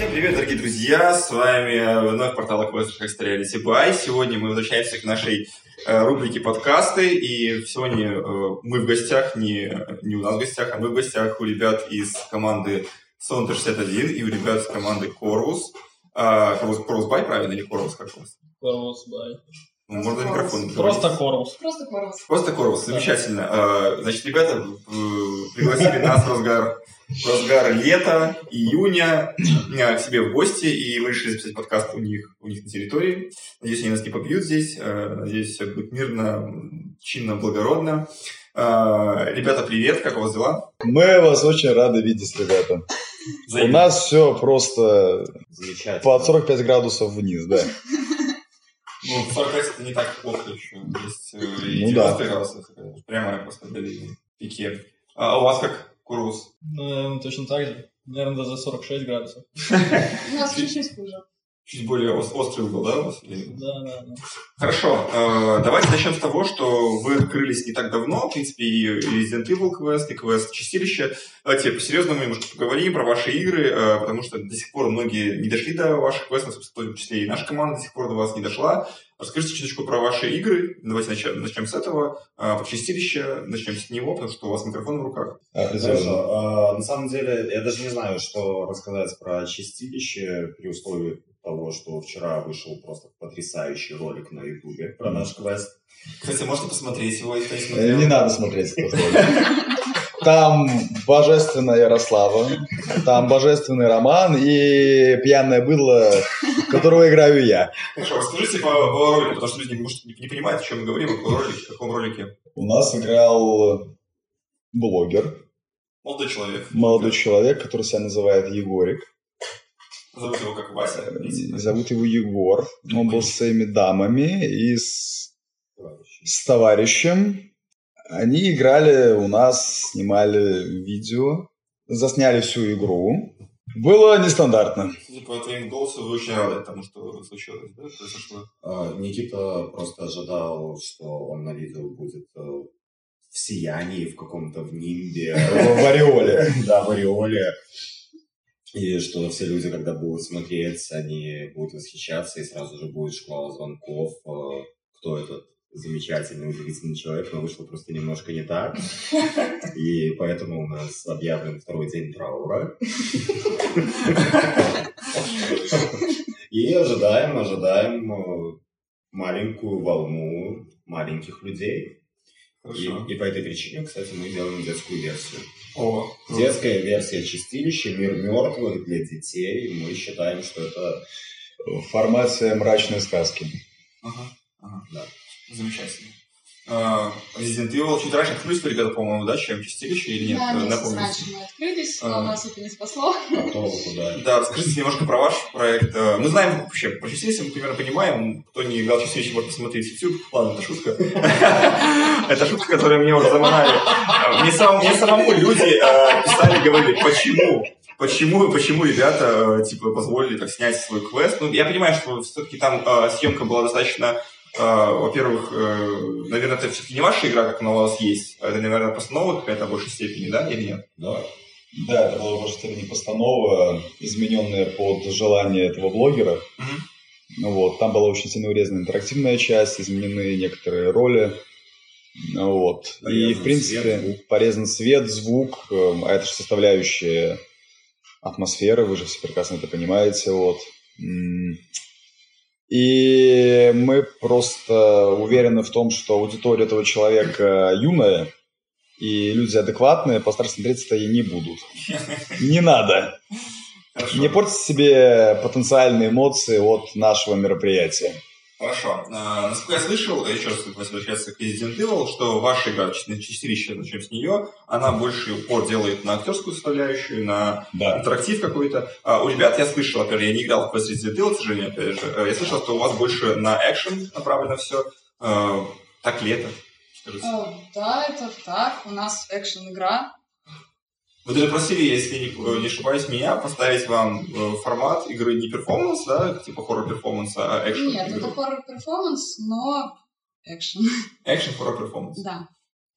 Всем привет, дорогие друзья! С вами вновь портал Hack Reality Buy. Сегодня мы возвращаемся к нашей э, рубрике подкасты. И сегодня э, мы в гостях, не, не у нас в гостях, а мы в гостях у ребят из команды Sonter 61 и у ребят из команды Corvus. А, Corvus, Corvus Buy, правильно, или Corvus как у вас? Корвус, бай. Ну, Можно микрофон Просто корвус. Просто Корвус. Просто Корвус, замечательно. А, Значит, ребята э, пригласили нас в разгар, в разгар лета, июня э, к себе в гости, и мы решили записать подкаст у них, у них на территории. Надеюсь, они нас не побьют здесь. Э, Надеюсь, все будет мирно, чинно, благородно. Ребята, привет, как у вас дела? Мы вас очень рады видеть, ребята. У нас все просто под 45 градусов вниз, да. Ну, 45 это не так плохо еще. Есть э, и Ну 90 да. градусов. это Прямо просто были пике. А у вас как, Курус? Ну, точно так же. Наверное, даже 46 градусов. У нас чуть-чуть хуже. Чуть более ос- острый угол, да, у вас? Или- Да, да, да. Хорошо, э, давайте начнем с того, что вы открылись не так давно, в принципе, и Resident Evil квест, и квест Чистилище. Давайте по-серьезному немножко поговорим про ваши игры, э, потому что до сих пор многие не дошли до ваших квестов, в том числе и наша команда до сих пор до вас не дошла. Расскажите чуточку про ваши игры. Давайте начнем, начнем с этого. Э, Про Чистилище начнем с него, потому что у вас микрофон в руках. Хорошо. А, на самом деле, я даже не знаю, что рассказать про чистилище при условии того, что вчера вышел просто потрясающий ролик на Ютубе про наш квест. Кстати, можете посмотреть его, если не Э, смотрел. Не надо смотреть этот ролик. Там божественная Ярослава, там божественный Роман и пьяное быдло, которого играю я. Хорошо, расскажите по, по ролику, потому что люди, может, не, не понимают, о чем мы говорим, о каком ролике. о каком ролике. У нас играл блогер, Молодой человек. молодой человек, который себя называет Егорик. Зовут его как Вася. видите? Зовут его Егор. Он был с своими дамами и с, с товарищем. Они играли у нас, снимали видео, засняли всю игру. Было нестандартно. Судя по твоему голосу, вы очень рады тому, что случилось, да, произошло. А, Никита просто ожидал, что он на видео будет э, в сиянии, в каком-то в нимбе. В ореоле. Да, в ореоле. И что все люди, когда будут смотреть, они будут восхищаться, и сразу же будет шквал звонков, э, кто этот замечательный, удивительный человек, но вышло просто немножко не так. И поэтому у нас объявлен второй день траура. И ожидаем, ожидаем э, маленькую волну маленьких людей. И, и по этой причине, кстати, мы делаем детскую версию. О, Детская версия чистилища, мир мертвых для детей. Мы считаем, что это В формате мрачной сказки. Ага, ага. Да. Замечательно. А, Resident Evil чуть раньше открылись, ребята, по-моему, да, чем Чистилище или нет? Да, месяц раньше мы открылись, А. но нас это не спасло. а куда. Да, расскажите немножко про ваш проект. Э, Мы знаем вообще про Чистилище, мы примерно понимаем. Кто не играл в Чистилище, может посмотреть YouTube. Ладно, это шутка. Это шутка, которую мне уже заманали. Мне самому, люди э, писали, говорили, почему? Почему, почему ребята э, типа позволили так снять свой квест? Ну, я понимаю, что все-таки там э, съемка была достаточно, во-первых, э, наверное, это все-таки не ваша игра, как она у вас есть. а Это, наверное, постанова какая-то в большей степени, да, или нет? Да. Да, это была в степени постанова, измененная под желание этого блогера. Мгм. Ну Вот, там была очень сильно урезана интерактивная часть, изменены некоторые роли. Ну Вот. И, в принципе, свет, звук. порезан свет, звук, эм, а это же составляющая атмосферы, вы же все прекрасно это понимаете. Вот. И мы просто уверены в том, что аудитория этого человека юная, и люди адекватные постарше смотреть это и не будут. Не надо. Хорошо. Не портите себе потенциальные эмоции от нашего мероприятия. Хорошо. А, насколько я слышал, еще раз возвращаться к Resident Evil, что ваша игра, чис- чистилище, начнем с нее, она больше упор делает на актерскую составляющую, на Да. интерактив какой-то. А у ребят я слышал, во-первых, я не играл в Resident Evil, к сожалению, опять же, э, я слышал, что у вас больше на экшен направлено все. Так ли это? Скажите. О, Да, это так. У нас экшен-игра. Вы даже просили, если не, не ошибаюсь, меня поставить вам э, формат игры не перформанс, да, типа хоррор-перформанса, а экшен. Нет, это хоррор-перформанс, но экшен. Экшен хоррор-перформанс. Да.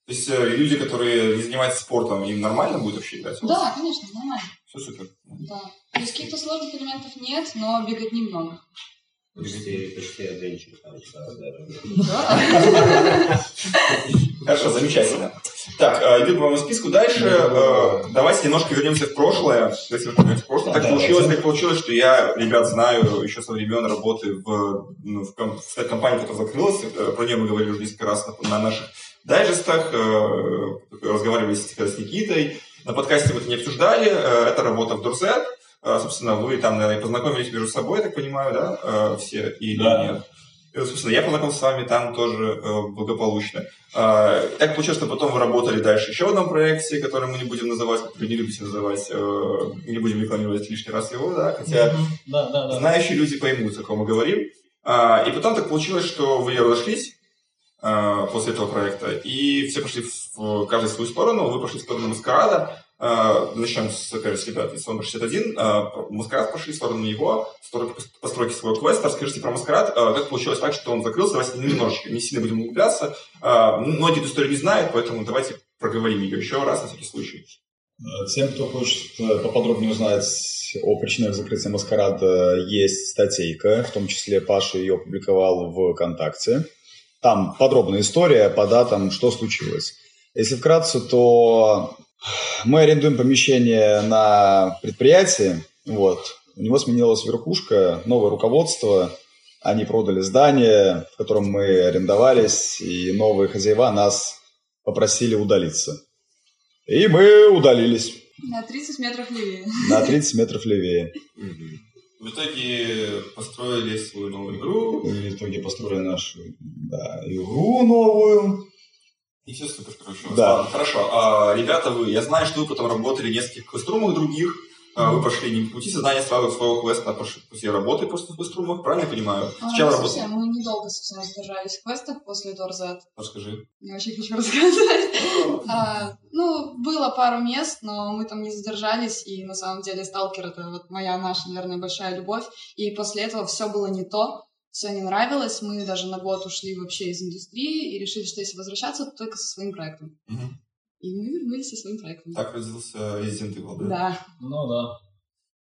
То есть э, люди, которые не занимаются спортом, им нормально будет вообще играть? Да, конечно, нормально. Все супер. Да. То есть каких-то сложных элементов нет, но бегать немного. Почти, почти даже. Да. Хорошо, замечательно. Так, э, идем по моему списку дальше. Э, Давайте немножко вернемся в прошлое. Давайте вернемся в прошлое. Так получилось, так получилось, что я ребят знаю еще со времен работы в, ну, в, компании, которая закрылась. Э, Про нее мы говорили уже несколько раз на, на наших дайджестах. Разговаривали с, с Никитой. На подкасте мы это не обсуждали. Это работа в Дурзет. Э, Собственно, вы там, наверное, познакомились между собой, я так понимаю, да, э, все или Да. нет? Э, Собственно, я познакомился с вами там тоже благополучно. Так получилось, что потом вы работали дальше еще в одном проекте, который мы не будем называть, который не любите называть, не будем рекламировать лишний раз его, да, хотя Мгм. Да, да, да. знающие люди поймут, о ком мы говорим. И потом так получилось, что вы разошлись после этого проекта, и все пошли в каждый в свою сторону, вы пошли в сторону Маскарада, начнем с, опять же, с ребят из Сонда 61, А, Маскарад пошли в сторону его, в сторону пос- постройки своего квеста. Расскажите про Маскарад, А, как получилось так, что он закрылся, давайте немножечко, не сильно будем углубляться. Многие эту историю не знают, поэтому давайте проговорим ее еще раз на всякий случай. Тем, кто хочет э, поподробнее узнать о причинах закрытия Маскарада, есть статейка, в том числе Паша ее опубликовал в ВКонтакте. Там подробная история по датам, что случилось. Если вкратце, то мы арендуем помещение на предприятии, вот. У него сменилась верхушка, новое руководство, они продали здание, в котором мы арендовались, и новые хозяева нас попросили удалиться. И мы удалились На 30 метров левее. на 30 метров левее. В итоге построили свою новую игру, В итоге построили нашу да, игру новую. И все супер хорошо. Да. Ладно, хорошо. А, ребята, вы, я знаю, что вы потом работали в нескольких квеструмах других. А, вы пошли не по пути создания сразу своего квеста, а пошли по пути работы просто в квеструмах, правильно я понимаю? А, Сначала не работали. совсем, мы недолго совсем задержались в квестах после Дорзет. Расскажи. Не очень хочу рассказывать. А, ну, было пару мест, но мы там не задержались, и на самом деле Сталкер — это вот моя, наша, наверное, большая любовь. И после этого все было не то, все не нравилось. Мы даже на год ушли вообще из индустрии и решили, что если возвращаться, то только со своим проектом. Мгм. И мы вернулись со своим проектом. Так родился Resident Evil, да? Да. Ну да.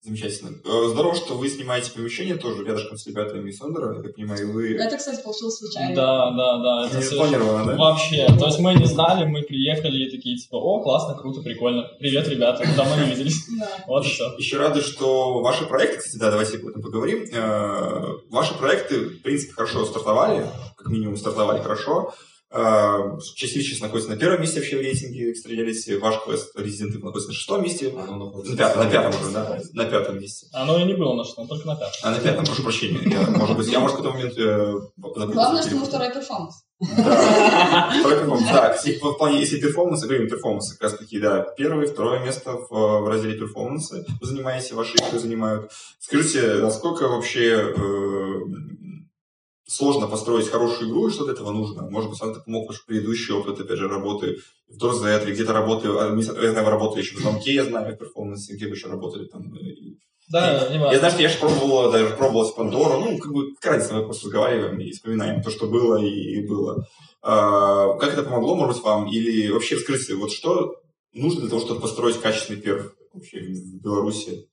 Замечательно. Э, Здорово, что вы снимаете помещение тоже рядышком с ребятами из Сондера. Я так понимаю, и вы... Это, кстати, получилось случайно. Да, да, да. Это Не спланировано, да? Вообще. То есть мы не знали, мы приехали и такие, типа, о, классно, круто, прикольно. Привет, ребята, давно не виделись. Вот и все. Еще рады, что ваши проекты, кстати, да, давайте об этом поговорим. Э, Ваши проекты, в принципе, хорошо стартовали, как минимум стартовали хорошо. Э, Часть сейчас находится на первом месте вообще в рейтинге стрелялись. Ваш квест Resident Evil находится на шестом месте. Оно На пятом, на пятом уже, да? На пятом месте. Оно и не было на шестом, только на пятом. А на пятом, прошу прощения. Я, может быть, я, может, в какой-то момент э. Главное, что мы второй перформанс. Да, второй перформанс. Да, в плане, если перформанс, говорим перформанс, как раз таки, да, первое, второе место в, в разделе перформанса вы занимаете, ваши игры занимают. Скажите, насколько вообще э, сложно построить хорошую игру и что для этого нужно? Может быть, вам это помог ваш предыдущий опыт, опять же, работы в или где-то работы, а, я знаю, вы работали еще в Звонке, я знаю, в перформансе, где вы еще работали там. э, и- Да, не я важно. знаю, что я же пробовал, даже пробовал с Пандору. Ну, как бы, как разница, мы просто разговариваем и вспоминаем то, что было и было. А, как это помогло, может быть, вам? Или вообще расскажите, вот что нужно для того, чтобы построить качественный перв вообще в Беларуси?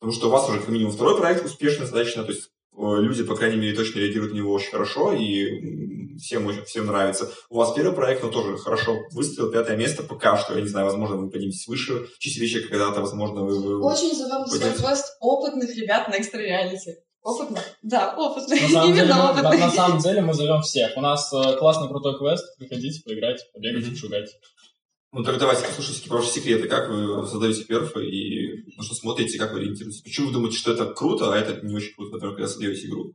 Потому что у вас уже как минимум второй проект успешный достаточно, то есть люди, по крайней мере, точно реагируют на него очень хорошо, и всем, очень, всем нравится. У вас первый проект, но тоже хорошо выстрелил, пятое место пока что, я не знаю, возможно, вы подниметесь выше, чистилище когда-то, возможно, вы... вы- Очень зовем квест опытных ребят на экстра реалити. Опытных? Да, опытных. На самом, деле, Именно мы, на, опытных. на самом деле мы зовем всех. У нас э, классный крутой квест. Приходите, поиграйте, побегайте, Мгм. пошугайте. Ну, так давайте послушайте про ваши секреты, как вы создаете перфы и на что смотрите, как вы ориентируетесь. Почему вы думаете, что это круто, а это не очень круто, например, когда создаете игру?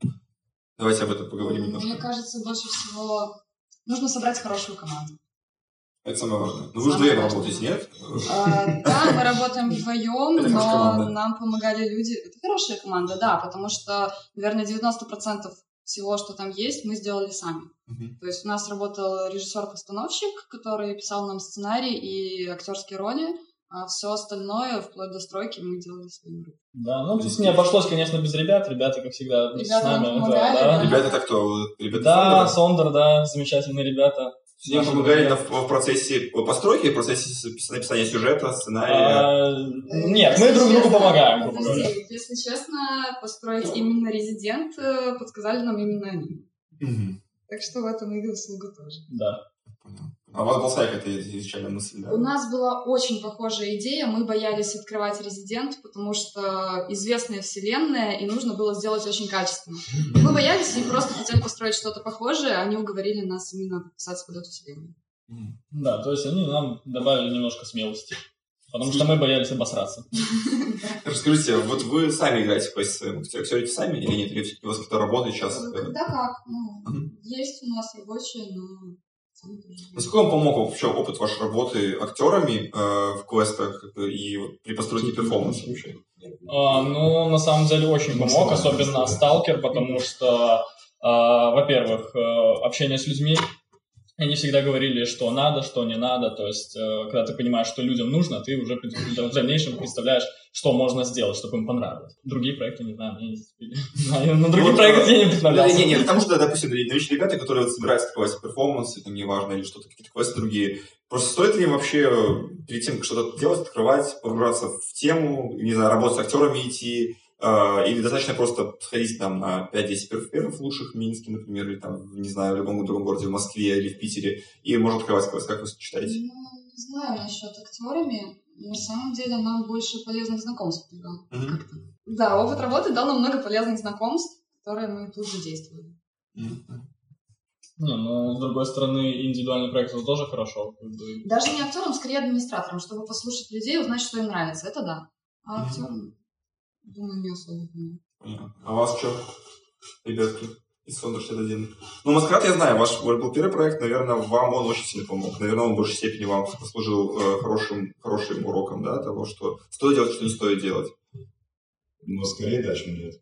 Давайте об этом поговорим немножко. Мне кажется, больше всего нужно собрать хорошую команду. Это самое важное. Ну, вы же вдвоем работаете, нет? А, Да, мы работаем вдвоем, но нам помогали люди. Это хорошая команда, да, потому что, наверное, 90% всего, что там есть, мы сделали сами. Мгм. То есть у нас работал режиссер-постановщик, который писал нам сценарий и актерские роли, а все остальное, вплоть до стройки, мы делали своими руками. Да, ну здесь не обошлось, конечно, без ребят. Ребята, как всегда, с Ребята нам нами. помогали, да, да. Ребята, это кто? Ребята Да, Сондер, да, замечательные ребята. Мне Наши помогали в процессе постройки, в процессе с- написания сюжета, сценария. А, Нет, мы друг другу помогаем, Если честно, построить именно резидент э, подсказали нам именно они. Так что в этом их заслуга тоже. Да. Понял. А у вас была своя какая-то изначальная мысль, да? У нас была очень похожая идея. Мы боялись открывать резидент, потому что известная вселенная, и нужно было сделать очень качественно. Мы боялись и просто хотели построить что-то похожее. Они уговорили нас именно подписаться под эту вселенную. Да, то есть они нам добавили немножко смелости. Потому что мы боялись обосраться. Расскажите, вот вы сами играете в квест актерите сами или нет? Или у вас кто-то работает сейчас? э, Когда как? Ну, есть у нас рабочие, но... Насколько вам помог вообще опыт вашей работы актерами э, в квестах и при постройке перформанса вообще? А, ну, на самом деле, очень помог, особенно Сталкер, потому что, а, во-первых, э, общение с людьми, они всегда говорили, что надо, что не надо, то есть, э, когда ты понимаешь, что людям нужно, ты уже в дальнейшем представляешь, что можно сделать, чтобы им понравилось. Другие проекты, не знаю, мне не зацепили. На других Вот, проектах я не Не, представлялся. не, не, потому что, допустим, новичные ребята, которые вот собираются открывать перформансы, там, неважно, или что-то, какие-то квесты другие, просто стоит ли им вообще э, перед тем, как что-то делать, открывать, погружаться в тему, не знаю, работать с актерами идти, э, или достаточно просто сходить там на 5-10 первых, первых лучших в Минске, например, или там, не знаю, в любом другом городе, в Москве или в Питере, и можно открывать квест, как вы считаете? Ну, не знаю насчет актерами. На самом деле нам больше полезных знакомств дал. Как-то. Да, опыт работы дал нам много полезных знакомств, которые мы тут задействовали. Мгм. Не, ну, с другой стороны, индивидуальный проект это тоже хорошо. Даже не актерам, скорее администраторам, чтобы послушать людей и узнать, что им нравится. Это да. А Мгм. актерам, думаю, не особо. Понятно. А вас что, ребятки? Из Сонда 61. Ну, Маскарад я знаю, ваш вот был первый проект, наверное, вам он очень сильно помог. Наверное, он в большей степени вам послужил э, хорошим, хорошим уроком, да, того, что стоит делать, что не стоит делать. Ну, скорее да, чем нет.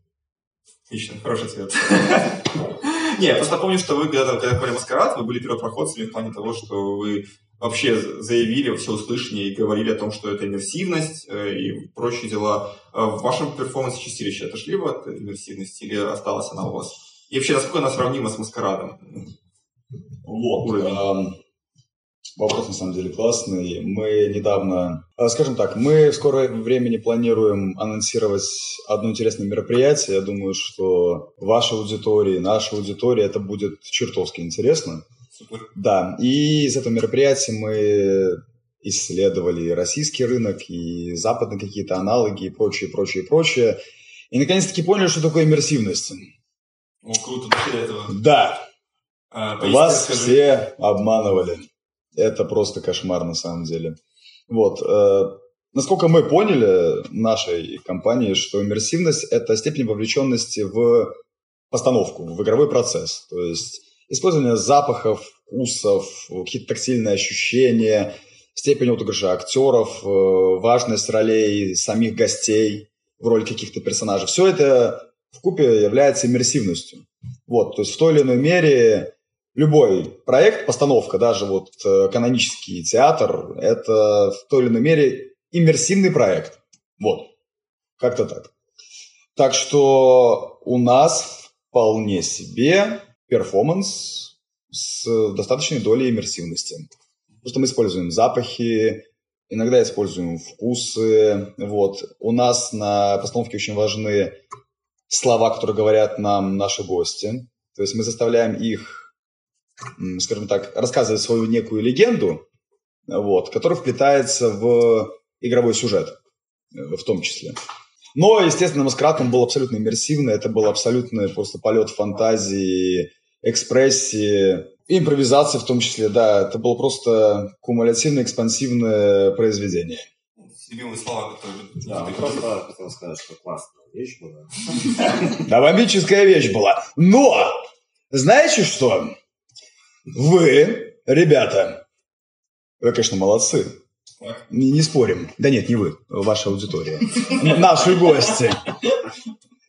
Отлично, хороший ответ. Не, я просто помню, что вы, когда, когда в Маскарад, вы были первопроходцами в плане того, что вы вообще заявили все услышание и говорили о том, что это иммерсивность э, и прочие дела. А В вашем перформансе чистилище отошли вы от иммерсивности или осталась она у вас? И вообще, насколько она сравнима с Маскарадом? Вот. Уровень. ам, Вопрос на самом деле классный. Мы недавно, а, скажем так, мы в скором времени планируем анонсировать одно интересное мероприятие. Я думаю, что вашей аудитории, нашей аудитории это будет чертовски интересно. Супер. Да, и из этого мероприятия мы исследовали российский рынок, и западные какие-то аналоги, и прочее, прочее, прочее. И наконец-таки поняли, что такое иммерсивность. О, круто, до этого. Да, А, поясни, вас расскажи. все обманывали. Это просто кошмар на самом деле. Вот. э, насколько мы поняли нашей компании, что иммерсивность – это степень вовлеченности в постановку, в игровой процесс. То есть использование запахов, вкусов, какие-то тактильные ощущения, степень отыгрыша актеров, э, важность ролей самих гостей в роли каких-то персонажей. Все это в купе является иммерсивностью. Вот, то есть в той или иной мере любой проект, постановка, даже вот э, канонический театр, это в той или иной мере иммерсивный проект. Вот, как-то так. Так что у нас вполне себе перформанс с достаточной долей иммерсивности. Потому что мы используем запахи, иногда используем вкусы. Вот. У нас на постановке очень важны слова, которые говорят нам наши гости. То есть мы заставляем их, скажем так, рассказывать свою некую легенду, вот, которая вплетается в игровой сюжет э, в том числе. Но, естественно, Маскарад он был абсолютно иммерсивный, это был абсолютный просто полет фантазии, экспрессии, импровизации в том числе, да, это было просто кумулятивное, экспансивное произведение. Любимые слова, которые... Да, просто хотел сказать, что классная вещь была. Да, бомбическая вещь была. Но, знаете что? Вы, ребята, вы, конечно, молодцы. Не, не спорим. Да нет, не вы, ваша аудитория. Наши гости.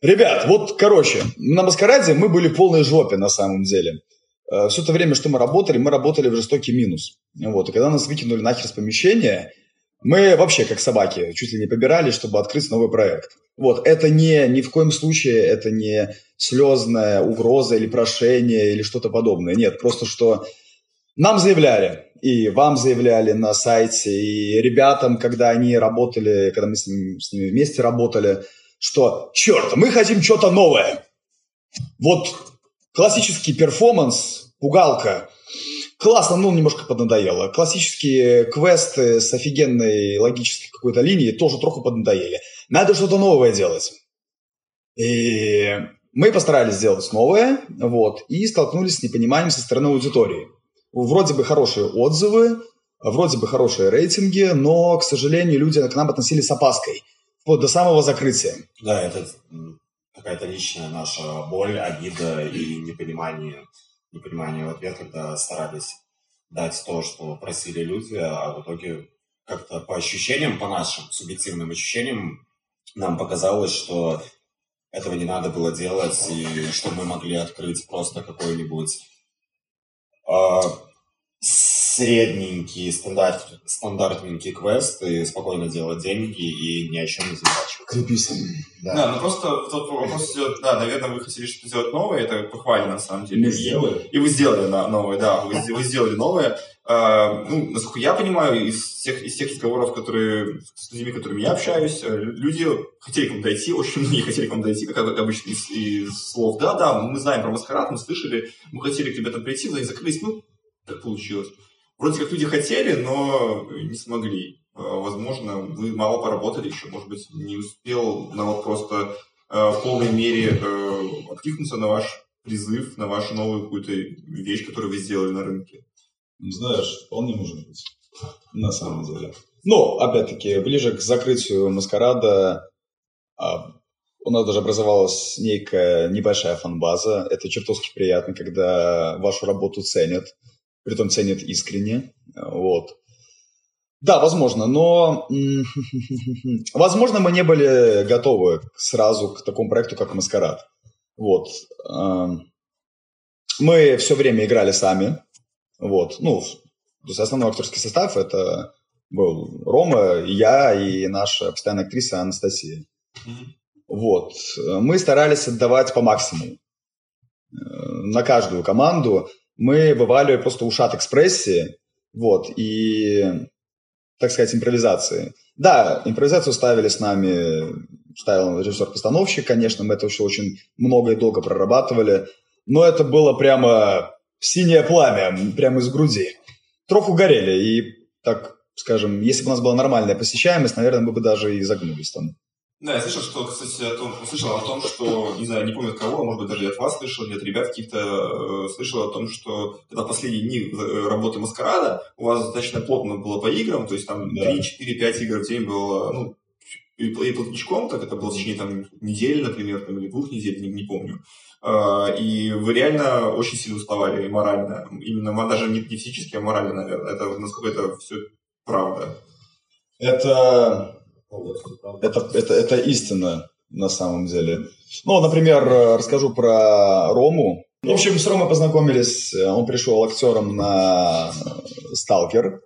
Ребят, вот, короче, на маскараде мы были в полной жопе на самом деле. Все то время, что мы работали, мы работали в жестокий минус. Вот. И когда нас выкинули нахер с помещения, мы вообще, как собаки, чуть ли не побирали, чтобы открыть новый проект. Вот, это не, ни в коем случае, это не слезная угроза или прошение или что-то подобное. Нет, просто что нам заявляли, и вам заявляли на сайте, и ребятам, когда они работали, когда мы с ними, с ними вместе работали, что, черт, мы хотим что-то новое. Вот классический перформанс, пугалка, классно, ну, немножко поднадоело. Классические квесты с офигенной логической какой-то линией тоже троху поднадоели. Надо что-то новое делать. И мы постарались сделать новое, вот, и столкнулись с непониманием со стороны аудитории. Вроде бы хорошие отзывы, вроде бы хорошие рейтинги, но, к сожалению, люди к нам относились с опаской, вплоть до самого закрытия. Да, это какая-то личная наша боль, обида и непонимание, непонимание в ответ, когда старались дать то, что просили люди, а в итоге как-то по ощущениям, по нашим субъективным ощущениям, нам показалось, что этого не надо было делать, и что мы могли открыть просто какой-нибудь средненький, стандарт, стандартненький квест и спокойно делать деньги и ни о чем не заморачиваться. Крепись. Да. да, ну просто тот вопрос идет, да, наверное, вы хотели что-то сделать новое, это похвально на самом деле. Мы сделали. И, вы сделали на, новое, да, вы, вы сделали новое. А, ну, насколько я понимаю, из тех, из тех разговоров, которые с людьми, с которыми я общаюсь, э, люди хотели к вам дойти, очень многие хотели к вам дойти, как обычно из, из слов. Да, да, мы знаем про маскарад, мы слышали, мы хотели к ребятам прийти, но они закрылись, ну, так получилось. Вроде как люди хотели, но не смогли. А, возможно, вы мало поработали еще, может быть, не успел народ просто э, в полной мере э, откликнуться на ваш призыв, на вашу новую какую-то вещь, которую вы сделали на рынке. Ну, знаешь, вполне может быть. На самом деле. Ну, опять-таки, ближе к закрытию маскарада а, у нас даже образовалась некая небольшая фан-база. Это чертовски приятно, когда вашу работу ценят, притом ценят искренне. Вот. Да, возможно, но возможно мы не были готовы сразу к такому проекту, как Маскарад. Вот. Мы все время играли сами, вот, ну, то есть основной актерский состав это был Рома, я и наша постоянная актриса Анастасия. Mm-hmm. Вот. Мы старались отдавать по максимуму. Э, на каждую команду мы бывали просто ушат экспрессии, вот, и, так сказать, импровизации. Да, импровизацию ставили с нами, ставил режиссер-постановщик, конечно, мы это еще очень много и долго прорабатывали, но это было прямо синее пламя прямо из груди. Троху горели, и, так скажем, если бы у нас была нормальная посещаемость, наверное, мы бы даже и загнулись там. Да, я слышал, что, кстати, о том, слышал о том, что, не знаю, не помню от кого, может быть, даже и от вас слышал, или от ребят каких-то э, слышал о том, что когда последние дни э, работы Маскарада, у вас достаточно плотно было по играм, то есть там да. 3, 4, 5 игр в день было, ну, и, и плотничком, так это было в течение там недели, например, там, или двух недель, не, не помню. А, и вы реально очень сильно уставали морально. Именно даже не, не физически, а морально, наверное. Это насколько это все правда. Это, это, это, это истина на самом деле. Ну, например, расскажу про Рому. В общем, с Ромой познакомились. Он пришел актером на «Сталкер».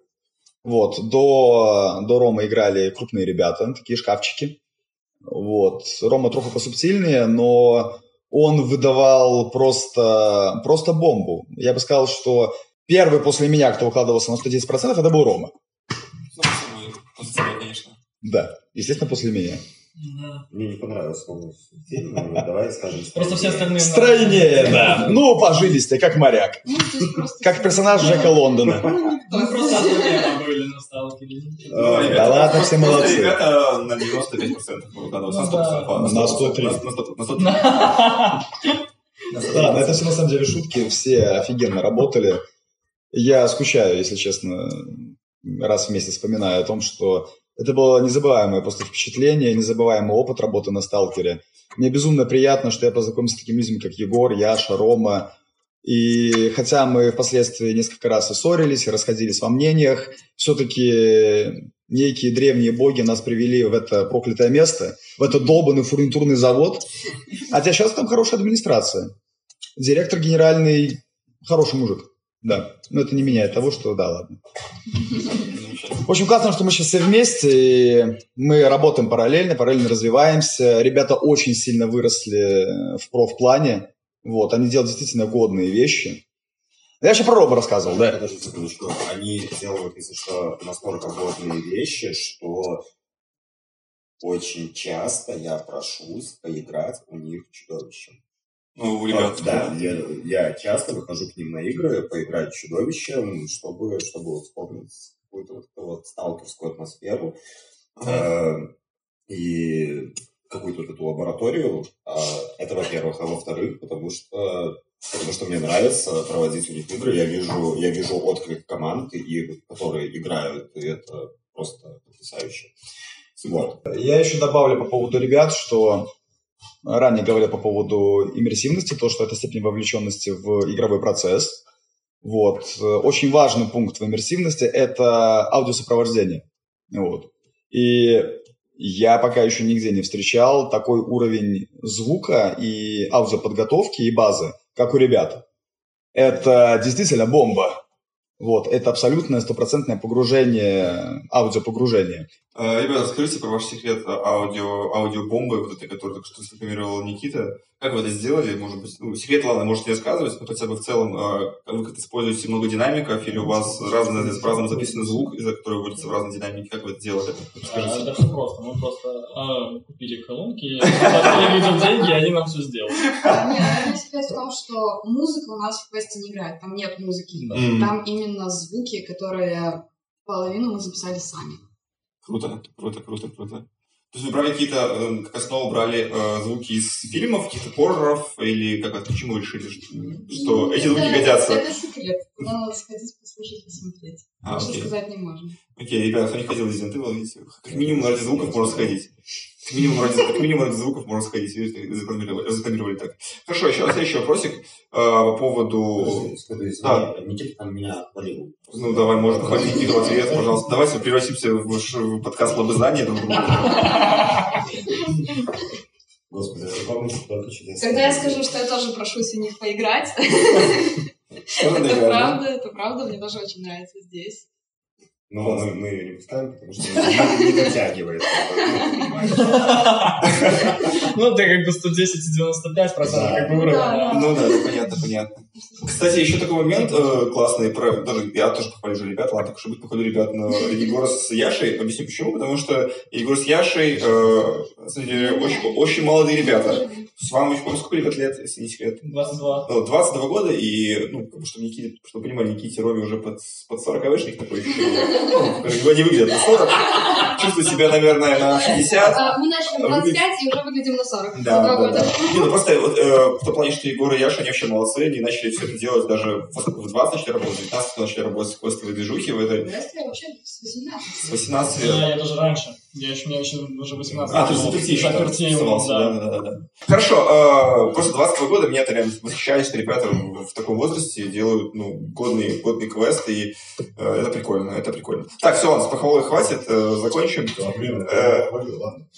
Вот. До, до Ромы играли крупные ребята, такие шкафчики. Вот. Рома трохи посубтильнее, но он выдавал просто, просто бомбу. Я бы сказал, что первый после меня, кто укладывался на 110%, это был Рома. Ну, конечно. Да, естественно, после меня. Да. Мне не понравилось слово фильм, давай скажем Просто все остальные... Стройнее, да. Ну, пожились-то, как моряк. Ну, как персонаж Джека Лондона. Мы просто были на сталкере. Да ладно, все молодцы. Ребята на 95% на 103. На 103. Да, это все на самом деле шутки, все офигенно работали. Я скучаю, если честно, раз в месяц вспоминаю о том, что это было незабываемое просто впечатление, незабываемый опыт работы на «Сталкере». Мне безумно приятно, что я познакомился с такими людьми, как Егор, Яша, Рома. И хотя мы впоследствии несколько раз и ссорились, и расходились во мнениях, все-таки некие древние боги нас привели в это проклятое место, в этот долбанный фурнитурный завод. Хотя сейчас там хорошая администрация. Директор генеральный хороший мужик. Да, но это не меняет того, что да, ладно. Общем, классно, что мы сейчас все вместе, и мы работаем параллельно, параллельно развиваемся. Ребята очень сильно выросли в профплане. Вот, они делают действительно годные вещи. Я еще про Роба рассказывал, да. Подожди секундочку. Они делают, если что, настолько годные вещи, что очень часто я прошусь поиграть у них чудовищем. Ну, ребят, да, я, я часто выхожу к ним на игры, поиграть чудовищем, чтобы, чтобы вот вспомнить какую-то вот, эту вот сталкерскую атмосферу э, и какую-то вот эту лабораторию. А, это, во-первых. А во-вторых, потому что Потому что мне нравится проводить у них игры. Я вижу, я вижу отклик команд, и, которые играют, и это просто потрясающе. Вот. Я еще добавлю по поводу ребят, что ранее говорил по поводу иммерсивности, то, что это степень вовлеченности в игровой процесс. Вот. Очень важный пункт в иммерсивности – это аудиосопровождение. Вот. И я пока еще нигде не встречал такой уровень звука и аудиоподготовки и базы, как у ребят. Это действительно бомба. Вот, это абсолютное стопроцентное погружение, аудиопогружение. А, ребята, расскажите про ваш секрет аудио, аудиобомбы, вот этой, которую только что срекламировал Никита. Как вы это сделали? Может быть, ну, секрет, ладно, можете рассказывать, но хотя бы в целом, а, вы как-то используете много динамиков, или у вас разные, по-разному записан звук, из-за которого вводится в разные динамики, как вы это делали? Расскажите. А, это все просто. Мы просто а, купили колонки, заплатили людям деньги, и они нам все сделали. Нет, наверное, секрет в том, что музыка у нас в квесте не играет, там нет музыки. Там именно звуки, которые половину мы записали сами. Круто, круто, круто, круто. То есть вы брали какие-то, э, как основу брали э, звуки из фильмов, каких-то хорроров, или как почему решили, что, что эти звуки годятся? Это секрет. Туда надо сходить, послушать, посмотреть. А, окей. сказать не можем. Окей, ребята, кто не хотел Resident Evil, видите, как минимум ради звуков можно сходить. Как минимум ради, как минимум ради звуков можно сходить. Видите, закономировали, закономировали так. Хорошо, еще следующий вопросик э, по поводу... Да. Никита там меня хвалил. Ну, давай, можно хвалить Никиту в ответ, пожалуйста. Давайте превратимся в, в подкаст лобызания друг друга. Господи, это помните только чудесно. Когда я скажу, что я тоже прошусь у них поиграть, это правда, это правда, мне тоже очень нравится здесь. Но мы, мы ее не пускаем, потому что не, дотягивает. Ну, ты как бы 110 и 95 процентов как бы уровень. Ну да, понятно, понятно. Кстати, еще такой момент э, классный, про, даже я тоже похвалю ребят, ладно, так что быть похвалю ребят на Егора с Яшей. Объясню почему, потому что Егор с Яшей, э, деле, очень, очень молодые ребята. С вами, по сколько ребят лет, если не секрет? 22. Ну, 22 года, и, ну, чтобы Никите, чтобы понимали, Никите Роме уже под, под 40 вышник такой еще, ну, не выглядит на 40, чувствую себя, наверное, на 60. А, Мы начали в А выглядит- 25 и уже выглядим на 40. Да, да, года. да. Не, ну просто вот, э, в том плане, что Егор и Яша, они вообще молодцы, они начали все это делать даже в в 20 начали работать, в 19 начали работать в квестовой движухе, в этой Здравствуйте, вообще с 18. с 18 Я, я даже раньше. Я еще, мне еще уже 18 А, ты заперти еще Заперти, да. да, да, да, да. Хорошо, э, после 22 года меня это реально восхищает, что ребята в, таком возрасте делают ну, годный, годный квест, и э, это прикольно, это прикольно. Так, все, ладно, с похвалой хватит, э, закончим. Э,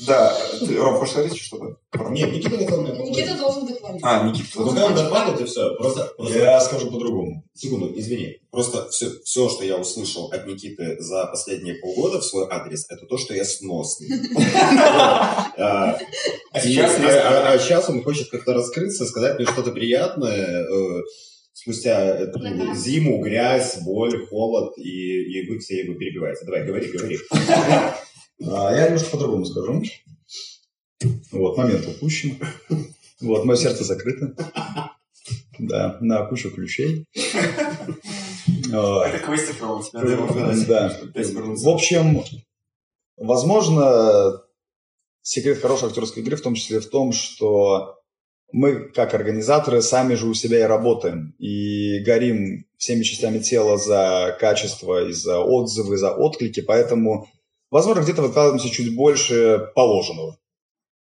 Да, ты, Ром, хочешь сказать что-то? Нет, Никита меня Никита должен доклонить. А, Никита. Пускай он дохватит и все. Просто, просто- Я скажу по-другому. Секунду, извини. Просто все, все, что я услышал от Никиты за последние полгода в свой адрес, это то, что я сносный. А А сейчас а- а сейчас он хочет как-то раскрыться, сказать мне что-то приятное. э, Спустя ну, зиму, грязь, боль, холод, и, и вы все его перебиваете. Давай, говори, говори. Я немножко по-другому скажу. Вот, момент упущен. Вот, мое сердце закрыто. Да, на кучу ключей. Это квестик, Ром, тебя. Да. В общем, возможно, секрет хорошей актерской игры в том числе в том, что мы, как организаторы, сами же у себя и работаем. И горим всеми частями тела за качество, и за отзывы, за отклики. Поэтому, возможно, где-то выкладываемся чуть больше положенного.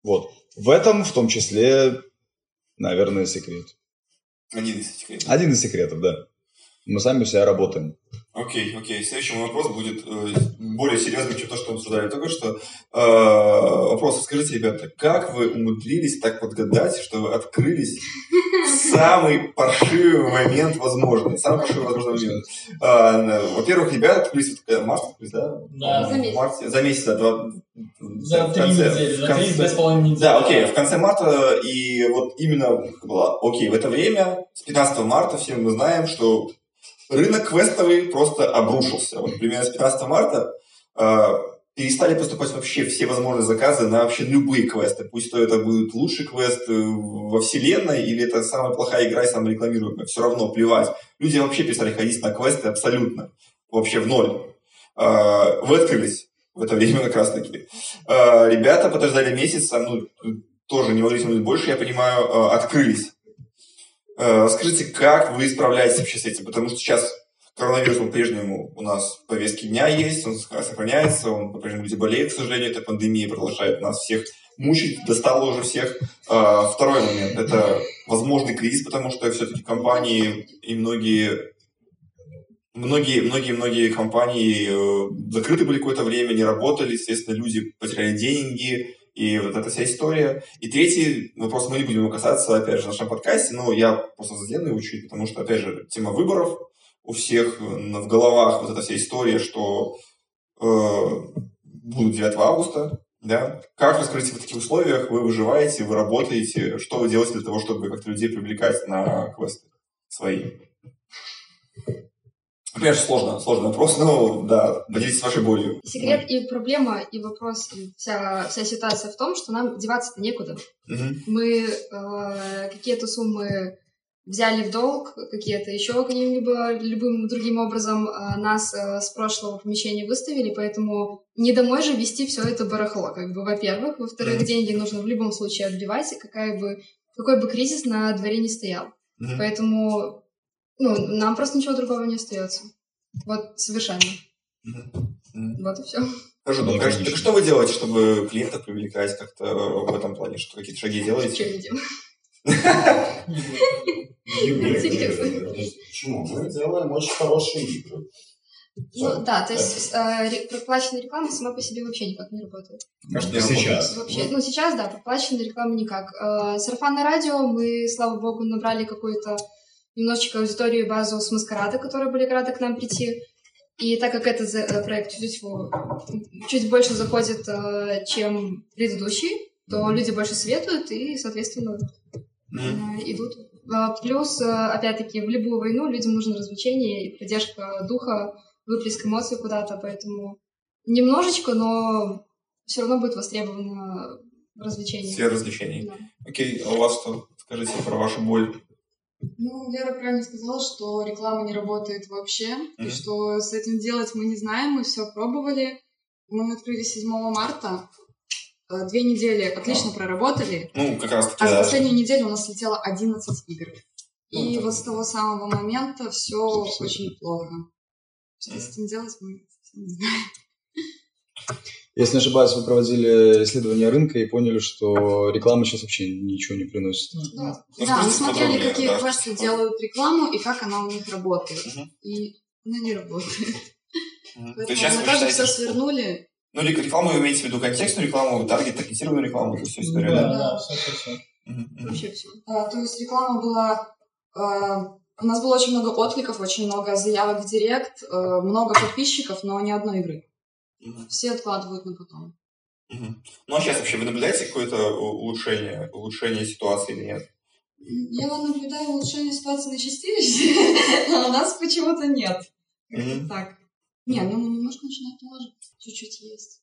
Вот. В этом, в том числе, наверное, секрет. Один из секретов. Один из секретов, да. Мы сами у себя работаем. Окей, окей. Следующий мой вопрос будет э, более серьезный, чем то, что мы обсуждали только что. Э, вопрос. Скажите, ребята, как вы умудрились так подгадать, что вы открылись в самый паршивый момент возможный? Самый паршивый возможный момент. Э, во-первых, ребята открылись, вот, когда март открылись, да? Да. За месяц. В марте- за месяц, да, два, За в три недели, в за три, две с половиной недели. да, окей, в конце марта, и вот именно было, окей, в это время, с 15 марта, все мы знаем, что рынок квестовый просто обрушился. Вот примерно с 15 марта э, перестали поступать вообще все возможные заказы на вообще любые квесты. Пусть то это будет лучший квест э, во вселенной, или это самая плохая игра и самая рекламируемая. Все равно плевать. Люди вообще перестали ходить на квесты абсолютно. Вообще в ноль. Э, вы открылись в это время как раз таки. Э, ребята подождали месяц, а, ну, тоже не могли тянуть больше, я понимаю, открылись. Э, скажите, как вы справляетесь вообще с этим? Потому что сейчас коронавирус по-прежнему у нас в повестке дня есть, он сохраняется, он по-прежнему люди болеют, к сожалению, эта пандемия продолжает нас всех мучить, достала уже всех. Второй момент – это возможный кризис, потому что все-таки компании и многие Многие, многие, многие компании э, закрыты были какое-то время, не работали, естественно, люди потеряли деньги, и вот эта вся история. И третий вопрос, мы не будем его касаться, опять же, в нашем подкасте, но я просто заденный учить, потому что, опять же, тема выборов у всех в головах, вот эта вся история, что э, будут 9 августа, да? Как, расскажите, в таких условиях вы выживаете, вы работаете, что вы делаете для того, чтобы как-то людей привлекать на квесты свои? Конечно, сложно, сложный вопрос, но да, поделитесь вашей болью. Секрет и проблема, и вопрос, и вся, вся ситуация в том, что нам деваться-то некуда. Угу. Мы э, какие-то суммы взяли в долг, какие-то еще каким-либо любым другим образом э, нас э, с прошлого помещения выставили, поэтому не домой же вести все это барахло, как бы, во-первых. Во-вторых, mm деньги нужно в любом случае отбивать, какая бы, какой бы кризис на дворе не стоял. mm Поэтому ну, нам просто ничего другого не остается. Вот совершенно. Вот и все. Хорошо, ну, так, так что вы делаете, чтобы клиентов привлекать как-то в этом плане? Что какие-то шаги делаете? Что не делаем? Почему? Мы делаем очень хорошие игры. Ну да, то есть э, проплаченная реклама сама по себе вообще никак не работает. Может, не? Сейчас. Вообще, ну сейчас, да, проплаченная реклама никак. Э, сарафанное радио мы, слава богу, набрали какую-то немножечко аудиторию и базу с маскарада, которые были рады к нам прийти. И так как этот э, проект чуть, чуть больше заходит, э, чем предыдущий, то люди больше светуют и, соответственно, э, идут. А, Плюс, опять-таки, в любую войну людям нужно развлечение и поддержка духа, выплеск эмоций куда-то, поэтому немножечко, но все равно будет востребовано развлечение. Сфера развлечений. Да. Окей, а у вас что? Скажите про вашу боль. Ну, Лера правильно сказала, что реклама не работает вообще, Мгм. и что с этим делать мы не знаем, мы все пробовали. Мы открыли 7 марта, э, две недели отлично проработали, Ну, как раз таки, а за да. последнюю неделю у нас слетело 11 игр. И Ну, да. вот с того самого момента все очень плохо. Что с этим делать, мы не знаем. Если не ошибаюсь, вы проводили исследование рынка и поняли, что реклама сейчас вообще ничего не приносит. Ну, Да, мы скажите смотрели, подробнее, какие да. квесты делают рекламу и как она у них работает. Мгм. И она не работает. То Поэтому мы считаете, все что- свернули. Ну, рек- рекламу вы имеете в виду контекстную рекламу, таргет, таргетированную рекламу, это все история, Да, да? да, все, все, все. Мгм. Вообще все. то есть реклама была... а, у нас было очень много откликов, очень много заявок в директ, а, много подписчиков, но ни одной игры. Мгм, Все откладывают на потом. мгм. Ну, а сейчас вообще вы наблюдаете какое-то улучшение, улучшение ситуации или нет? Я наблюдаю улучшение ситуации на чистилище, а у нас почему-то нет. Мгм. так. Не, ну немножко начинает налаживать. Чуть-чуть есть.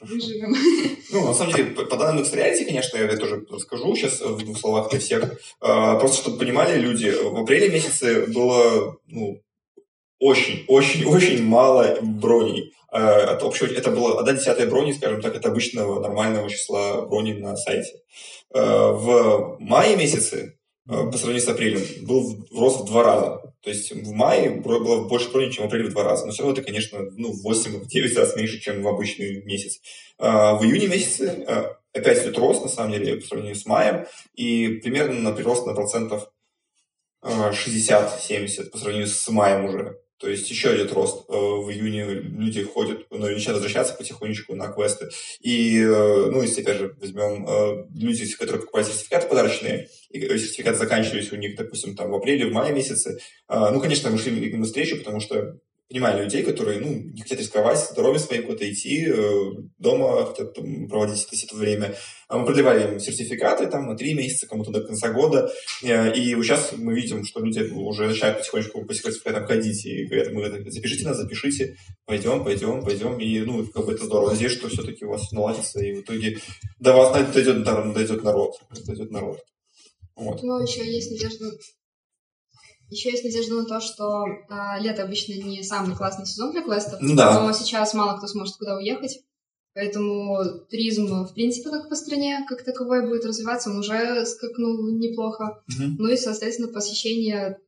Выживем. Ну, на самом деле, по, данным X-Reality, конечно, я тоже расскажу сейчас в двух словах для всех. А, просто, чтобы понимали люди, в апреле месяце было, ну, очень, очень, очень мало броней. От общего, это было одна десятая брони, скажем так, от обычного нормального числа броней на сайте. А, В мае месяце, а, по сравнению с апрелем, был рост в два раза. То есть в мае было больше броней, чем в апреле в два раза. Но все равно это, конечно, ну, в 8-9 раз меньше, чем в обычный месяц. В июне месяце опять идет рост, на самом деле, по сравнению с маем, и примерно на прирост на процентов а, 60-70 по сравнению с маем уже. То есть еще идет рост. А, В июне люди ходят, ну, начинают возвращаться потихонечку на квесты. И, э, ну, если, опять же, возьмем э, люди, которые покупают сертификаты подарочные, и э, сертификаты заканчивались у них, допустим, там в апреле, в мае месяце, ну, конечно, мы шли им навстречу, потому что понимаю людей, которые, ну, не хотят рисковать здоровьем своим куда-то идти, э, дома хотят там, проводить это, это время. А мы продлевали им сертификаты там на три месяца, кому-то до конца года. Э, И сейчас мы видим, что люди уже начинают потихонечку по сертификатам ходить и говорят, мы это, запишите нас, запишите, пойдем, пойдем, пойдем. И, ну, как бы это здорово. Надеюсь, что все-таки у вас наладится, и в итоге до вас дойдет, дойдет народ. Дойдет народ. Вот. Но еще есть надежда еще есть надежда на то, что а, лето обычно не самый классный сезон для квестов, Ну да. но сейчас мало кто сможет куда уехать, поэтому туризм, в принципе, как по стране, как таковой будет развиваться, он уже скакнул неплохо. Мгм. Ну и, соответственно, посещение...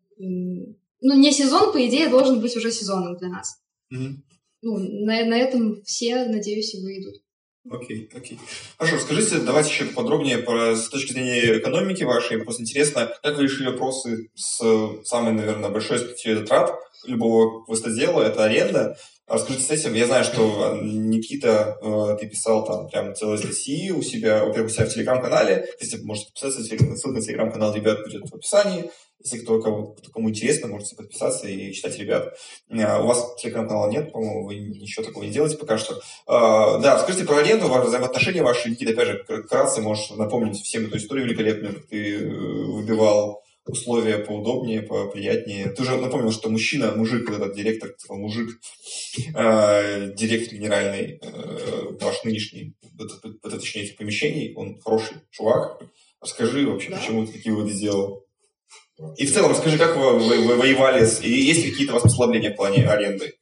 Ну, не сезон, по идее, должен быть уже сезоном для нас. Мгм. Ну, на, на этом все, надеюсь, и выйдут. Окей, окей. Хорошо, расскажите, давайте еще подробнее про, с точки зрения экономики вашей. Просто интересно, как вы решили вопросы с самой, наверное, большой статьей трат любого квестодела, это аренда. Расскажите с этим. Я знаю, что Никита, э, ты писал там прям целые статьи у себя, во-первых, у себя в телеграм-канале. Если можете подписаться, ссылка на телеграм-канал ребят будет в описании. Если кто, кому, кому интересно, можете подписаться и читать ребят. Э, У вас телеграм-канала нет, по-моему, вы ничего такого не делаете пока что. А, Да, расскажите про аренду, взаимоотношения ваши. Никита, опять же, кр- вкратце можешь напомнить всем эту историю великолепную, как ты э, выбивал условия поудобнее, поприятнее. Ты уже напомнил, что мужчина, мужик, вот этот директор, сказал, мужик, э, директор генеральный, э, ваш нынешний, это, это, точнее, этих помещений, он хороший чувак. Расскажи вообще, Да? почему ты такие выводы сделал. И в целом, расскажи, как вы, вы- вы воевали, с, и есть ли какие-то у вас послабления в плане аренды?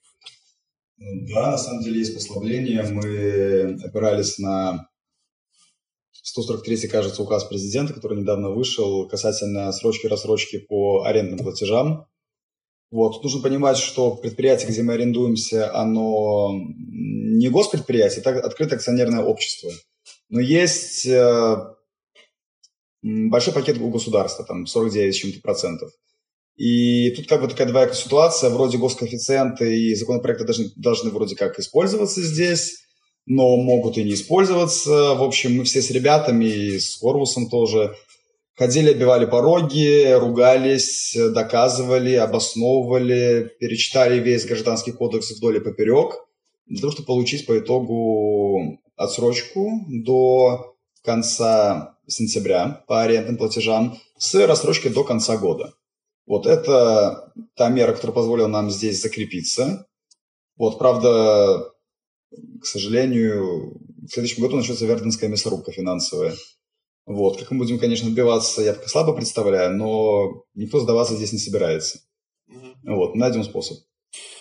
Да, на самом деле есть послабление. Мы опирались на 143, кажется, указ президента, который недавно вышел касательно срочки-рассрочки по арендным платежам. Вот. Нужно понимать, что предприятие, где мы арендуемся, оно не госпредприятие, это открытое акционерное общество. Но есть э, большой пакет у государства, там 49 с чем-то процентов. И тут как бы такая двоякая ситуация, вроде госкоэффициенты и законопроекты должны, должны вроде как использоваться здесь, но могут и не использоваться. В общем, мы все с ребятами, и с Корвусом тоже, ходили, обивали пороги, ругались, доказывали, обосновывали, перечитали весь гражданский кодекс вдоль и поперек, для того, чтобы получить по итогу отсрочку до конца сентября по арендным платежам с рассрочкой до конца года. Вот это та мера, которая позволила нам здесь закрепиться. Вот, правда, к сожалению, в следующем году начнется Верденская мясорубка финансовая. Вот, как мы будем, конечно, отбиваться, я пока слабо представляю, но никто сдаваться здесь не собирается. Вот, найдем способ.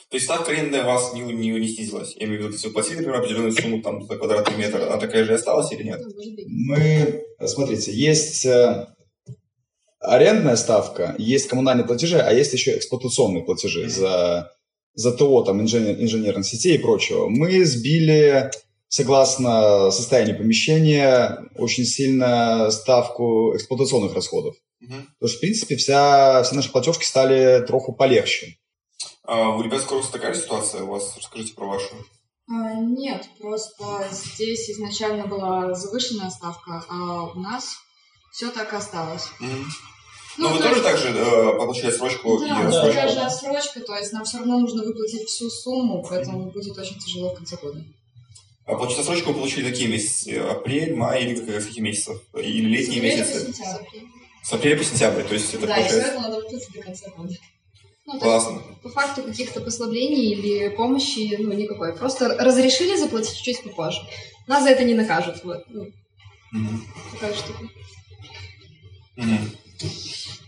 То есть ставка аренды у вас не, не, не снизилась? Я имею в виду, если вы платили, например, определенную сумму там, за квадратный метр, она такая же осталась или нет? Мы, смотрите, есть э, арендная ставка, есть коммунальные платежи, а есть еще эксплуатационные платежи за, за ТО, там, инженер, инженерных сетей и прочего. Мы сбили, согласно состоянию помещения, очень сильно ставку эксплуатационных расходов. Мгм. Потому что, в принципе, вся, все наши платежки стали троху полегче. А у ребят с Корпуса такая ситуация у вас? Расскажите про вашу. А, Нет, просто здесь изначально была завышенная ставка, а у нас все так и осталось. Ну, вы то тоже есть- так же э, получили срочку Да, и да, рассрочку? такая же отсрочка, то есть нам все равно нужно выплатить всю сумму, поэтому будет очень тяжело в конце года. А получить рассрочку вы получили какие месяцы? Апрель, май или как- с каких месяцев? Или летние С апреля по месяцы? сентябрь. С апреля по сентябрь, то есть это Да, и все получается... это надо выплатить до конца года. Ну, то есть, Классно. по факту каких-то послаблений или помощи, ну, никакой. Просто разрешили заплатить чуть попозже. Нас за это не накажут. Вот. Ну, Мгм. такая штука. Мгм.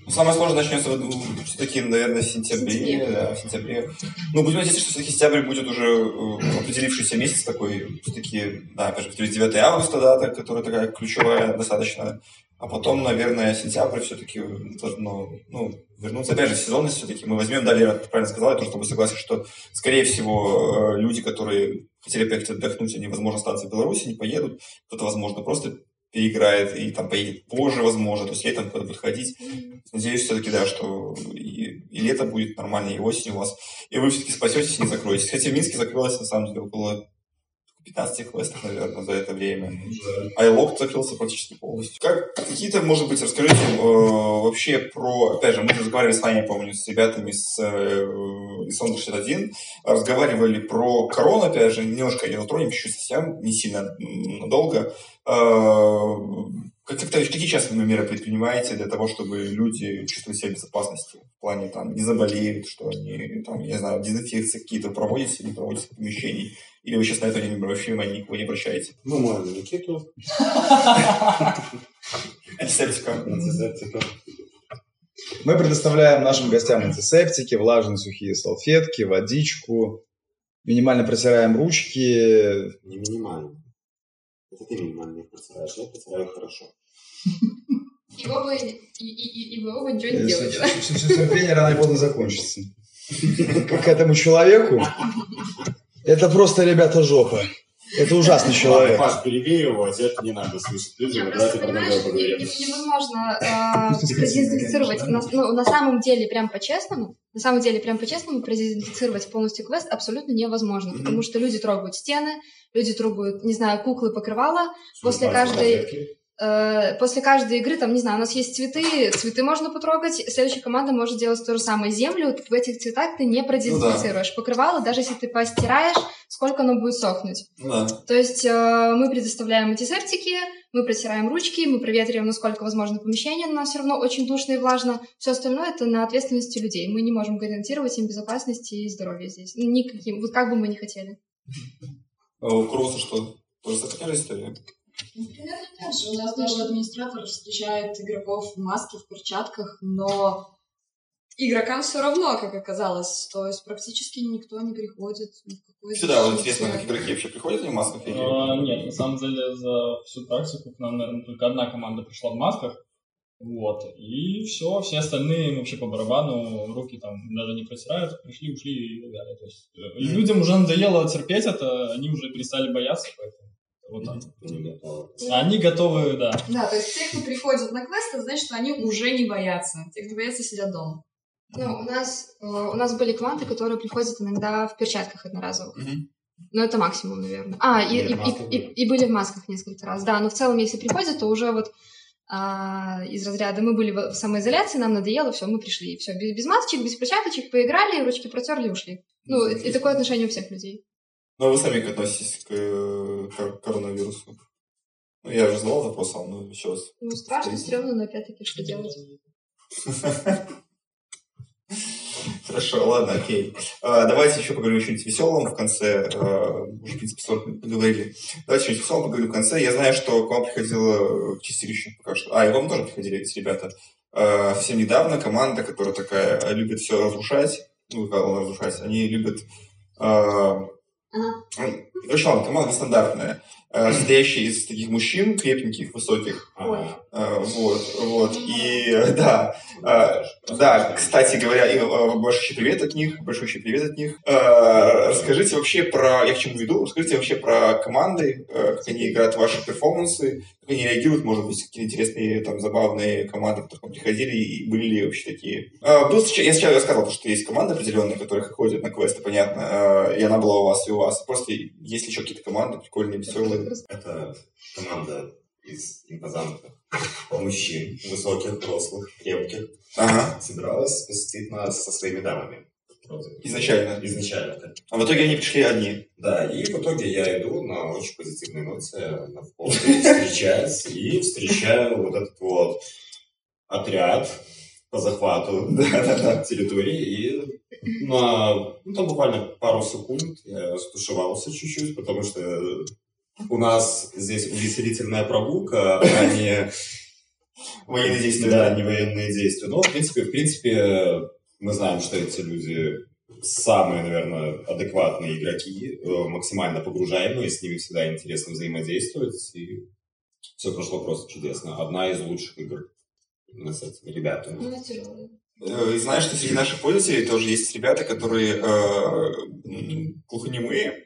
Ну, Самое сложное начнется все-таки, наверное, в сентябре. сентябре. Да, в сентябре. Ну, будем надеяться, что все-таки сентябрь будет уже э, определившийся месяц такой. Все-таки, да, опять же, повторюсь, 9 августа дата, которая такая ключевая достаточно. А потом, наверное, сентябрь все-таки должно ну, вернуться. Опять же, сезонность все-таки мы возьмем. Да, Лера, правильно сказала, я тоже с тобой согласен, что, скорее всего, э, люди, которые хотели поехать отдохнуть, они, возможно, останутся в Беларуси, не поедут. Кто-то, возможно, просто переиграет и там поедет позже, возможно, то есть летом куда будет ходить. Надеюсь все-таки, да, что и, и лето будет нормально, и осень у вас, и вы все-таки спасетесь и не закроетесь. Хотя в Минске закрылось, на самом деле, около 15 квестов, наверное, за это время. Айлок закрылся практически полностью. Как какие-то, может быть, расскажите э, вообще про, опять же, мы разговаривали с вами, помню, с ребятами с э, и Сонда 61, разговаривали про корону, опять же, немножко ее затронем, еще совсем, не сильно долго. Э, как, как какие сейчас вы меры предпринимаете для того, чтобы люди чувствовали себя в безопасности? В плане, там, не заболеют, что они, там, не знаю, дезинфекции какие-то проводите или не проводите в помещении? Или вы сейчас на это не, вообще никого не обращаете? Мы моем Никиту, Антисептика. антисептика. Мы предоставляем нашим гостям антисептики, влажные сухие салфетки, водичку. Минимально протираем ручки. Не минимально. Это ты минимально их протираешь, я протираю хорошо. И оба, и, и, и, и вы оба ничего не делаете. да? Все, терпение рано или поздно закончится. К этому человеку это просто, ребята, жопа. Это ужасный человек. Паш, перебей его, это не надо слышать людям, Нет, давайте просто, про другое понимаешь, поговорим. не- не- невозможно э, продезинфицировать. На, ну, на самом деле, прям по-честному, на самом деле, прям по-честному, продезинфицировать полностью квест абсолютно невозможно, потому что люди трогают стены, люди трогают, не знаю, куклы, покрывала. После каждой, после каждой игры, там, не знаю, у нас есть цветы, цветы можно потрогать, следующая команда может делать то же самое. Землю в этих цветах ты не продезинфицируешь. Покрывало, даже если ты постираешь, сколько оно будет сохнуть. Ну да. То есть э, мы предоставляем антисептики, мы протираем ручки, мы проветриваем, насколько возможно, помещение, но у нас все равно очень душно и влажно. Все остальное это на ответственности людей. Мы не можем гарантировать им безопасность и здоровье здесь. Ну, Никаким, вот как бы мы ни хотели. А у Круса что? Тоже такая история? Ну, примерно так же. У нас даже администратор встречает игроков в маске, в перчатках, но игрокам все равно, как оказалось. То есть практически никто не приходит ни в какой Сюда вот интересно, как игроки вообще приходят в масках или А, Нет, на самом деле за всю практику к нам, наверное, только одна команда пришла в масках. Вот. И все, все остальные вообще по барабану, руки там даже не протирают, пришли, ушли и так далее. То есть, э, людям уже надоело терпеть это, они уже перестали бояться, поэтому вот так. Они готовы, да. Да, то есть те, кто приходит на квест, это значит, что они уже не боятся. Те, кто боятся, сидят дома. Ну, у нас, э, у нас были команды, которые приходят иногда в перчатках одноразовых. Мгм. Ну, это максимум, наверное. А, и, Были и, в масках, и- и- и были в масках несколько раз. Да, но в целом, если приходят, то уже вот а, из разряда мы были в в самоизоляции, нам надоело, все, мы пришли. Все, без, без масочек, без перчаточек, поиграли, ручки протерли и ушли. Ну, и, и такое отношение у всех людей. Ну, а вы сами как относитесь к э, кор- коронавирусу? Ну, я уже задал вопрос, а ну, еще раз. Ну, страшно, стрёмно, но опять-таки, что делать? Хорошо, ладно, окей. А, давайте еще поговорим о чем-нибудь веселом в конце. А, уже, в принципе, 40 минут поговорили. Давайте что-нибудь веселом поговорим в конце. Я знаю, что к вам приходило чистилище пока что. А, и к вам тоже приходили эти ребята. А, совсем недавно команда, которая такая а, любит все разрушать, ну, как он разрушать, они любят... а, Ага. Короче, ладно, команда нестандартная, а, состоящая из таких мужчин крепеньких, высоких, Ага. а, Вот, вот, и да, а, да, кстати говоря, и, большой привет от них, большой привет от них. Расскажите вообще про, я к чему веду, расскажите вообще про команды, как они играют ваши перформансы, как они реагируют, может быть, какие интересные, там, забавные команды, которые к вам приходили, и были ли вообще такие. Был, я сначала рассказывал, что есть команды определенные, которые ходят на квесты, понятно, и она была у вас, и у вас. Просто есть еще какие-то команды прикольные, веселые? Это команда из импозантных мужчин, высоких, взрослых, крепких, Ага, собиралась посетить нас со своими дамами. Изначально. Изначально. так. А в итоге они пришли одни. Да, и в итоге я иду на очень позитивной ноте, на встречаюсь, и встречаю вот этот вот отряд по захвату территории, и на, ну, там буквально пару секунд я стушевался чуть-чуть, потому что у нас здесь увеселительная прогулка, а не Военные действия. да, не военные действия. Но, в принципе, в принципе, мы знаем, что эти люди самые, наверное, адекватные игроки, э, максимально погружаемые, с ними всегда интересно взаимодействовать, и все прошло просто чудесно. Одна из лучших игр именно с этими ребятами. Ну, тяжело. Э, И знаешь, что среди наших пользователей тоже есть ребята, которые э, глухонемые.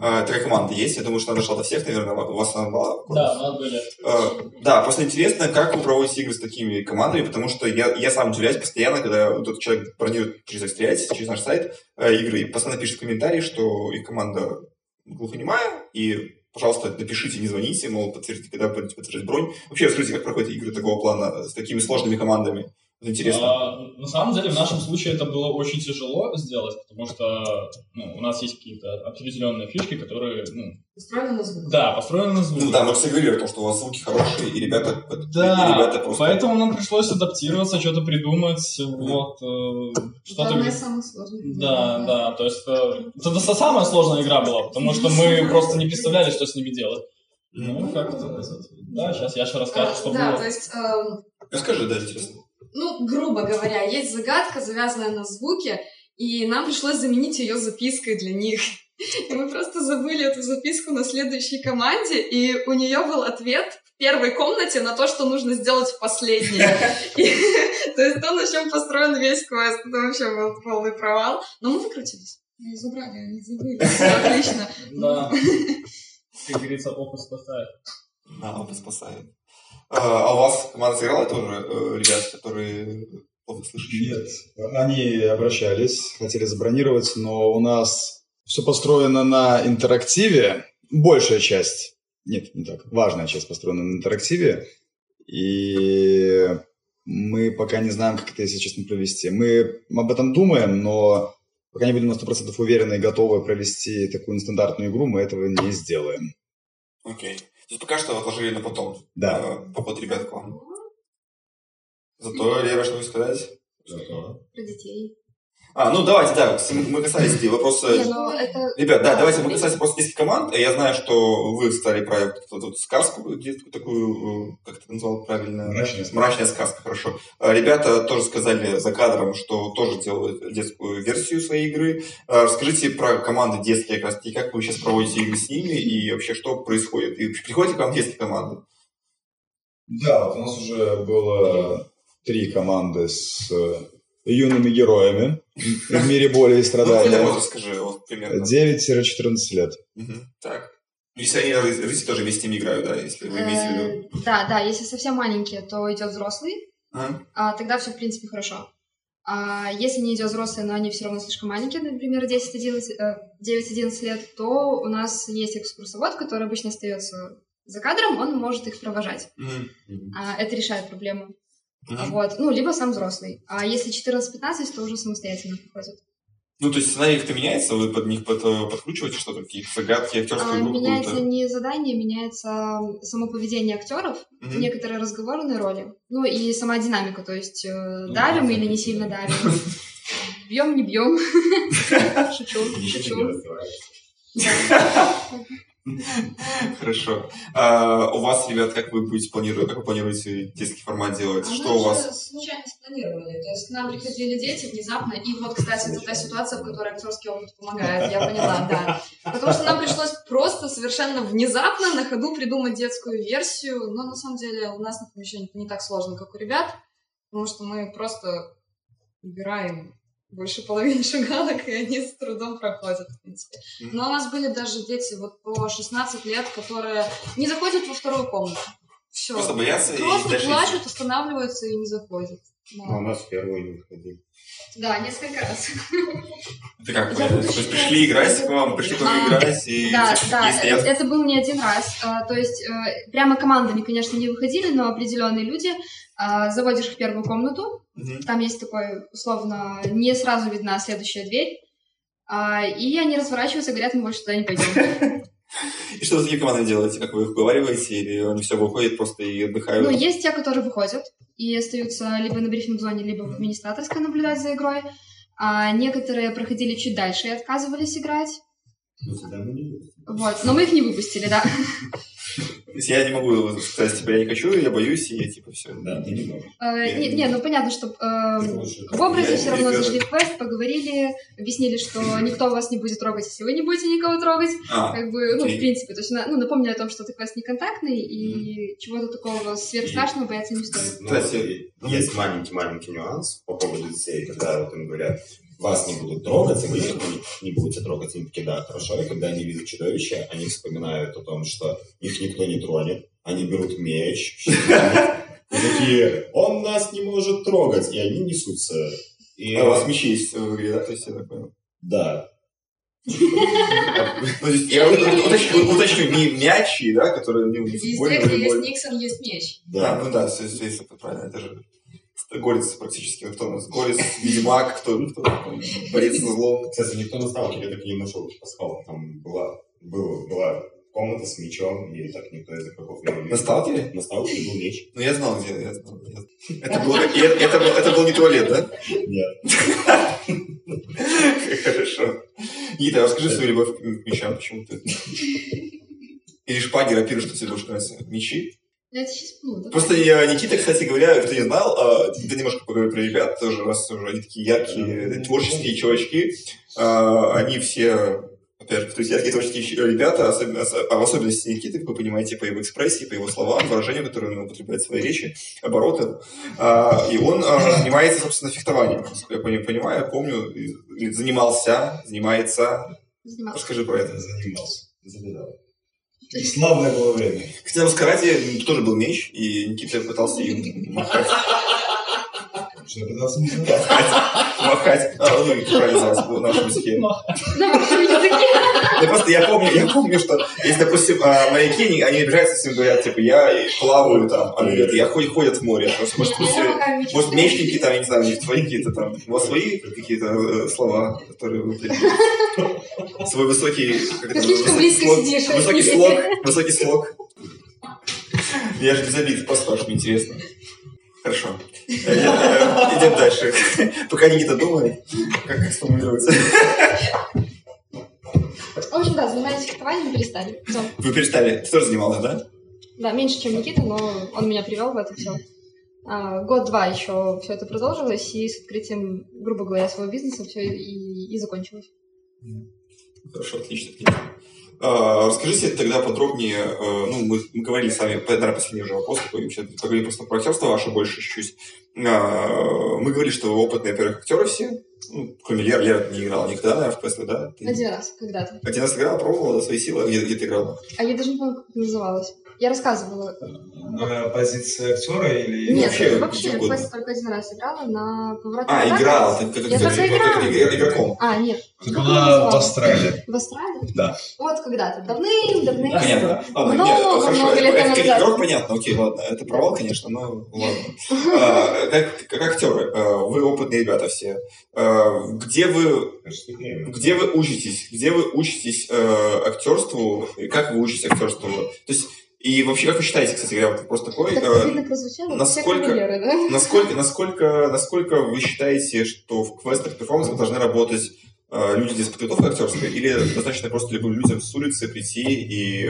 Э, такая команда есть. Я думаю, что она дошла до всех, наверное, у вас она была. Да, у нас были. Э, да, просто интересно, как вы проводите игры с такими командами, потому что я, я сам удивляюсь постоянно, когда вот этот человек бронирует через X3, через наш сайт э, игры, и постоянно пишет в комментарии, что их команда глухонемая, и пожалуйста, напишите, не звоните, мол, подтвердите, когда будете подтверждать бронь. Вообще, расскажите, как проходят игры такого плана с такими сложными командами? Интересно. А, на самом деле, в нашем случае это было очень тяжело сделать, потому что ну, у нас есть какие-то определенные фишки, которые, ну, Устроили на звук. да, построены на звук. Ну да, мы все говорили о том, что у вас звуки хорошие, и ребята, и Да, ребята просто... поэтому нам пришлось адаптироваться, что-то придумать, вот, э, что-то... Одна из самых сложных. Да, да, то есть э, это самая сложная игра была, потому что мы просто не представляли, что с ними делать. Ну, как это сказать? Да, сейчас Яша расскажет, что Да, было. то есть, эм, Расскажи, да, интересно. Ну, грубо говоря, есть загадка, завязанная на звуке, и нам пришлось заменить ее запиской для них. И мы просто забыли эту записку на следующей команде, и у нее был ответ в первой комнате на то, что нужно сделать в последней. То есть то, на чем построен весь квест. Это вообще был полный провал. Но мы выкрутились. Мы забрали, они забыли. Отлично. Да. Как говорится, опыт спасает. Да, опыт спасает. А, а у вас команда сыграла тоже э, ребят, которые плохо слышащие? Нет, они обращались, хотели забронировать, но у нас все построено на интерактиве. Большая часть, нет, не так, важная часть построена на интерактиве. И мы пока не знаем, как это, если честно, провести. Мы об этом думаем, но пока не будем на 100% уверены и готовы провести такую нестандартную игру, мы этого не сделаем. Окей. То есть пока что отложили на потом. Да. э, Поход ребят к вам. Зато, Лера, что сказать? Про детей. А, ну давайте, да, мы касались эти вопроса. Не, ну это... Ребят, да, давайте мы касались просто детских команд. Я знаю, что вы стали проект вот сказку детскую такую, э, как ты назвал правильно? Мрачная сказка. Мрачная сказка, хорошо. А Ребята тоже сказали за кадром, что тоже делают детскую версию своей игры. Расскажите про команды детские, как раз таки, как вы сейчас проводите игры с ними и вообще что происходит. И приходите к вам детские команды? Да, вот у нас уже было три команды с э, юными героями в мире боли и Ну, страдания. вот скажи, вот примерно. 9-14 лет. Так. Ну, Если они ры- рыси тоже вместе играют, да, если вы имеете в виду. Э, Да, да, если совсем маленькие, то идет взрослый, а тогда все, в принципе, хорошо. А если не идет взрослый, но они все равно слишком маленькие, например, 10-11, э, 9-11 лет, то у нас есть экскурсовод, который обычно остается за кадром, он может их провожать. А это решает проблему. Мгм. Вот. Ну, либо сам взрослый. А если 14-15, то уже самостоятельно приходят. Ну, то есть сценарий как-то меняется, вы под них под- э, подкручиваете что-то, какие-то загадки, актерскую А, меняется какую-то? не задание, меняется само поведение актеров, Мгм. некоторые разговорные роли, ну и сама динамика, то есть э, Ну, давим да. или не сильно давим, бьем, не бьем, шучу, шучу. Хорошо. А, у вас, ребят, как вы будете планировать, как вы планируете детский формат делать? А Что у вас? случайно спланировали. То есть к нам приходили дети внезапно, и вот, кстати, это та ситуация, в которой актерский опыт помогает, я поняла, да. Потому что нам пришлось просто совершенно внезапно на ходу придумать детскую версию, но на самом деле у нас на помещении не так сложно, как у ребят, потому что мы просто убираем больше половины шагалок, и они с трудом проходят, в принципе. Но у нас были даже дети вот по 16 лет, которые не заходят во вторую комнату. Все. Просто боятся и Просто дальше плачут, останавливаются и не заходят. Да. Ну, у нас в первую не выходили. Да, несколько раз. Это как? Понятно? То есть пришли играть к вам, пришли А, играть, и Да, да, это, был не один раз. А, то есть э, прямо командами, конечно, не выходили, но определенные люди а, заводишь в первую комнату. Там есть такой, условно, не сразу видна следующая дверь. А, и они разворачиваются и говорят, мы больше туда не пойдем. И что с такими командами делаете? Как вы их уговариваете? Или они все выходят просто и отдыхают? Ну, есть те, которые выходят и остаются либо на брифинг-зоне, либо в администраторской наблюдать за игрой. А некоторые проходили чуть дальше и отказывались играть. Ну, тогда мы не будем. Вот. Но мы их не выпустили, да. То есть я не могу сказать, типа, я не хочу, я боюсь, и я типа все. Да, ты не можешь. Э, Не, не, ну понятно, что э, в образе Я- все равно зашли в квест, поговорили, объяснили, что никто вас не будет трогать, если вы не будете никого трогать. А, Как бы, ну, окей. в принципе, то есть, ну, напомнили о том, что ты квест не контактный, и чего-то такого сверхстрашного бояться не стоит. Ну, Кстати, и есть маленький-маленький нюанс по поводу детей, когда вот им говорят, вас не будут трогать, и вы их не, не будете трогать. Они такие, да, хорошо. И когда они видят чудовище, они вспоминают о том, что их никто не тронет. Они берут меч, и такие, он нас не может трогать. И они несутся. И, а у вас мечи есть в игре, да? То есть я так понял. да, Ну, есть я уточню, не мячи, да, которые не не Везде, футбольные, где есть волейбольные. Никсон, есть меч. Да, да. ну да, все, все, это правильно, это же Горец практически, ну, кто у нас? Горец, Ведьмак, кто, кто там, борец со злом. Кстати, никто на сталкере так и не нашел пасхал. Там была, была, была комната с мечом, и так никто из игроков не увидел. На сталкере? На сталкере был меч. Ну, я знал, где, я знал. я- Это, было, это, это, был, это был не туалет, да? Нет. Хорошо. Нита, расскажи свою любовь к мечам, почему ты... Или шпаги, рапиры, что тебе больше нравится? Мечи? Я сейчас ну. Просто я, Никита, кстати говоря, кто не знал, а, немножко поговорил про ребят, тоже, раз уже они такие яркие, творческие чувачки, а, они все, опять же, то есть яркие творческие ребята, особенно, ос- а в особенности Никиты, как вы понимаете, по его экспрессии, по его словам, выражениям, которые он употребляет в своей речи, оборотам, А, и он а, занимается, собственно, фехтованием, насколько я пони- понимаю, помню, занимался, занимается, Занималась. расскажи про это. Занимался. Завидал. Славное было время. Хотя в Скарате тоже был меч, и Никита пытался им махать. Что я пытался не Махать. А, ну, правильно в нашем языке. На вашем языке. Я просто, я помню, я помню, что если, допустим, а, моряки, они, они обижаются, всем говорят, типа, я плаваю там, а говорят, я ходят, ходят в море. Может, может, мечники там, я не знаю, у них свои какие-то там, у вас свои какие-то э, слова, которые вы? Свой высокий... Ты слишком близко сидишь. Высокий слог, высокий слог. Я же без обид, просто мне интересно. Хорошо. Идем дальше. Пока Никита думает, как как сформулировать. В общем, да, занимались фехтованием, перестали. Всё. Вы перестали, ты тоже занималась, да? Да, меньше, чем Никита, но он меня привел в это все. Год-два еще все это продолжилось, и с открытием, грубо говоря, своего бизнеса все и, и закончилось. Хорошо, отлично. отлично. А, Расскажите тогда подробнее, э, ну, мы, мы говорили с вами, наверное, последний уже вопрос, такой, поговорим просто про актерство ваше больше чуть-чуть. А, Мы говорили, что вы опытные, во-первых, актеры все, ну, кроме Леры, Лера не играла никогда, наверное, в Квестле, да? Ты Один раз, когда-то. Один раз играла, пробовала да, свои силы, где, где ты играла? А я даже не помню, как это называлось. Я рассказывала. Позиция актера или... Нет, вообще, вообще, где в угодно. Квесте только один раз играла на повороте. А, играла, ты как, Я как- только как- как играла. игроком. А, нет. Это Как была в Австралии. В Австралии? Да. Вот когда-то. Давным-давным. Понятно. Ладно, Много, нет, хорошо. много лет это тому как назад. игрок, понятно, окей, ладно. Это провал, конечно, но ладно. А, Как, как актеры, а, вы опытные ребята все. А, Где вы, где вы учитесь? Где вы учитесь э, актерству? Как вы учитесь актерству? То есть, и вообще, как вы считаете, кстати говоря, вот вопрос такой, Так э, насколько- Все кавалеры, да? насколько, насколько, насколько вы считаете, что в квестах перформансах должны работать э, люди без подготовки актерской, или достаточно просто любым людям с улицы прийти и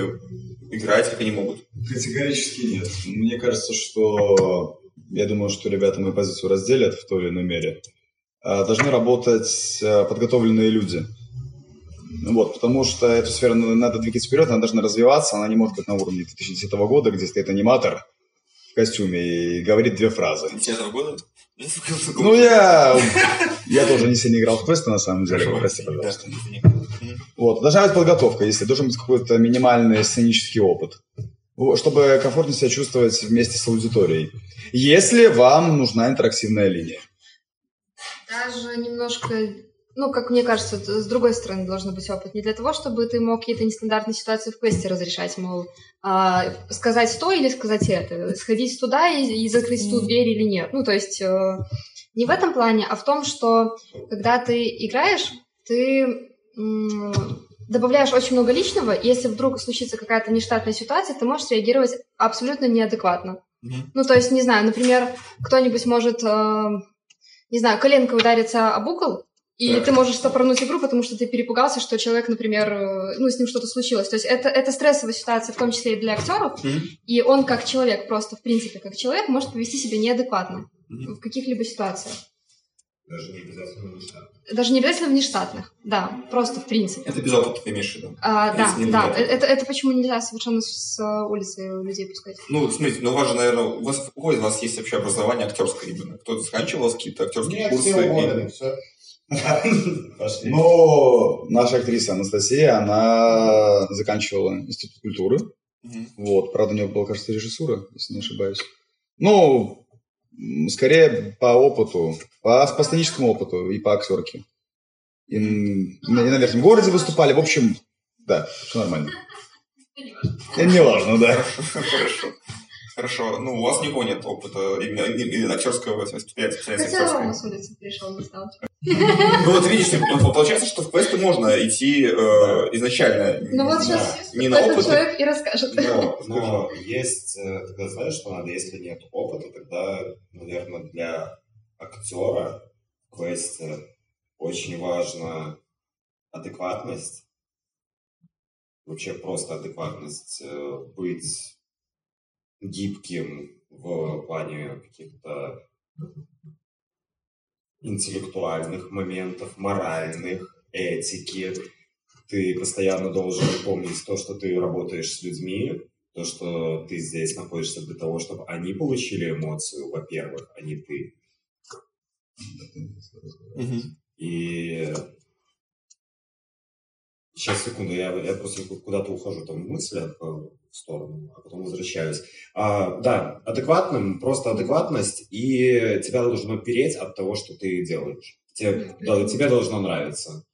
играть, как они могут? Категорически нет. Мне кажется, что... Я думаю, что ребята мою позицию разделят в той или иной мере. А, Должны работать а, подготовленные люди. Ну Вот, потому что эту сферу на- надо двигать вперед, она должна развиваться, она не может быть на уровне 2010 года, где стоит аниматор в костюме и говорит две фразы. 10 года? Ну, я, я тоже не сильно играл в квесты, на самом деле, прости, пожалуйста. Вот. Должна быть подготовка, если должен быть какой-то минимальный сценический опыт, чтобы комфортно себя чувствовать вместе с аудиторией. Если вам нужна интерактивная линия. Даже немножко, ну, как мне кажется, с другой стороны должен быть опыт. Не для того, чтобы ты мог какие-то нестандартные ситуации в квесте разрешать, мол, а, сказать то или сказать это, сходить туда и, и закрыть ту дверь или нет. Ну, то есть э, не в этом плане, а в том, что когда ты играешь, ты добавляешь очень много личного, и если вдруг случится какая-то нештатная ситуация, ты можешь реагировать абсолютно неадекватно. Ну, то есть, не знаю, например, кто-нибудь может, э, не знаю, коленкой удариться об угол, и Так. ты можешь стопорнуть игру, потому что ты перепугался, что человек, например, э, ну, с ним что-то случилось. То есть это, это стрессовая ситуация, в том числе и для актеров, Мгм. и он как человек, просто в принципе как человек, может повести себя неадекватно Мгм. в каких-либо ситуациях. Даже не обязательно нужно. Даже не обязательно внештатных, да, просто в принципе. Это без опыта ты имеешь в виду? А, да, да, это, это почему нельзя совершенно с улицы людей пускать. Ну, смотрите, ну у вас же, наверное, у вас, у кого из вас есть вообще образование актерское именно? Кто-то заканчивал какие-то актерские Нет, курсы? все и- все. Но наша актриса Анастасия, она заканчивала Институт культуры. Вот, правда, у нее была, кажется, режиссура, если не ошибаюсь. Ну, скорее по опыту, по, по сценическому опыту и по актерке. И, м, и на верхнем городе выступали. В общем, да, все нормально. Это не важно, да. Хорошо. Хорошо, ну у вас никого нет опыта именно, именно актерского восприятия, Хотя актерского. Рома с улицы пришел, не стал. Ну вот видишь, ну, получается, что в квесты можно идти э, изначально Ну вот сейчас не на опыт. человек и расскажет. Но, но есть, э, тогда знаешь, что надо, если нет опыта, тогда, наверное, для актера в квесте очень важна адекватность. Вообще просто адекватность. э, Быть гибким в плане каких-то интеллектуальных моментов, моральных, этики. Ты постоянно должен помнить то, что ты работаешь с людьми, то, что ты здесь находишься для того, чтобы они получили эмоцию, во-первых, а не ты. Мгм. И сейчас, секунду, я, я просто куда-то ухожу там в мыслях э, в сторону, а потом возвращаюсь. А, да, адекватным, просто адекватность, и тебя должно переть от того, что ты делаешь. Тебе, да, тебе должно нравиться.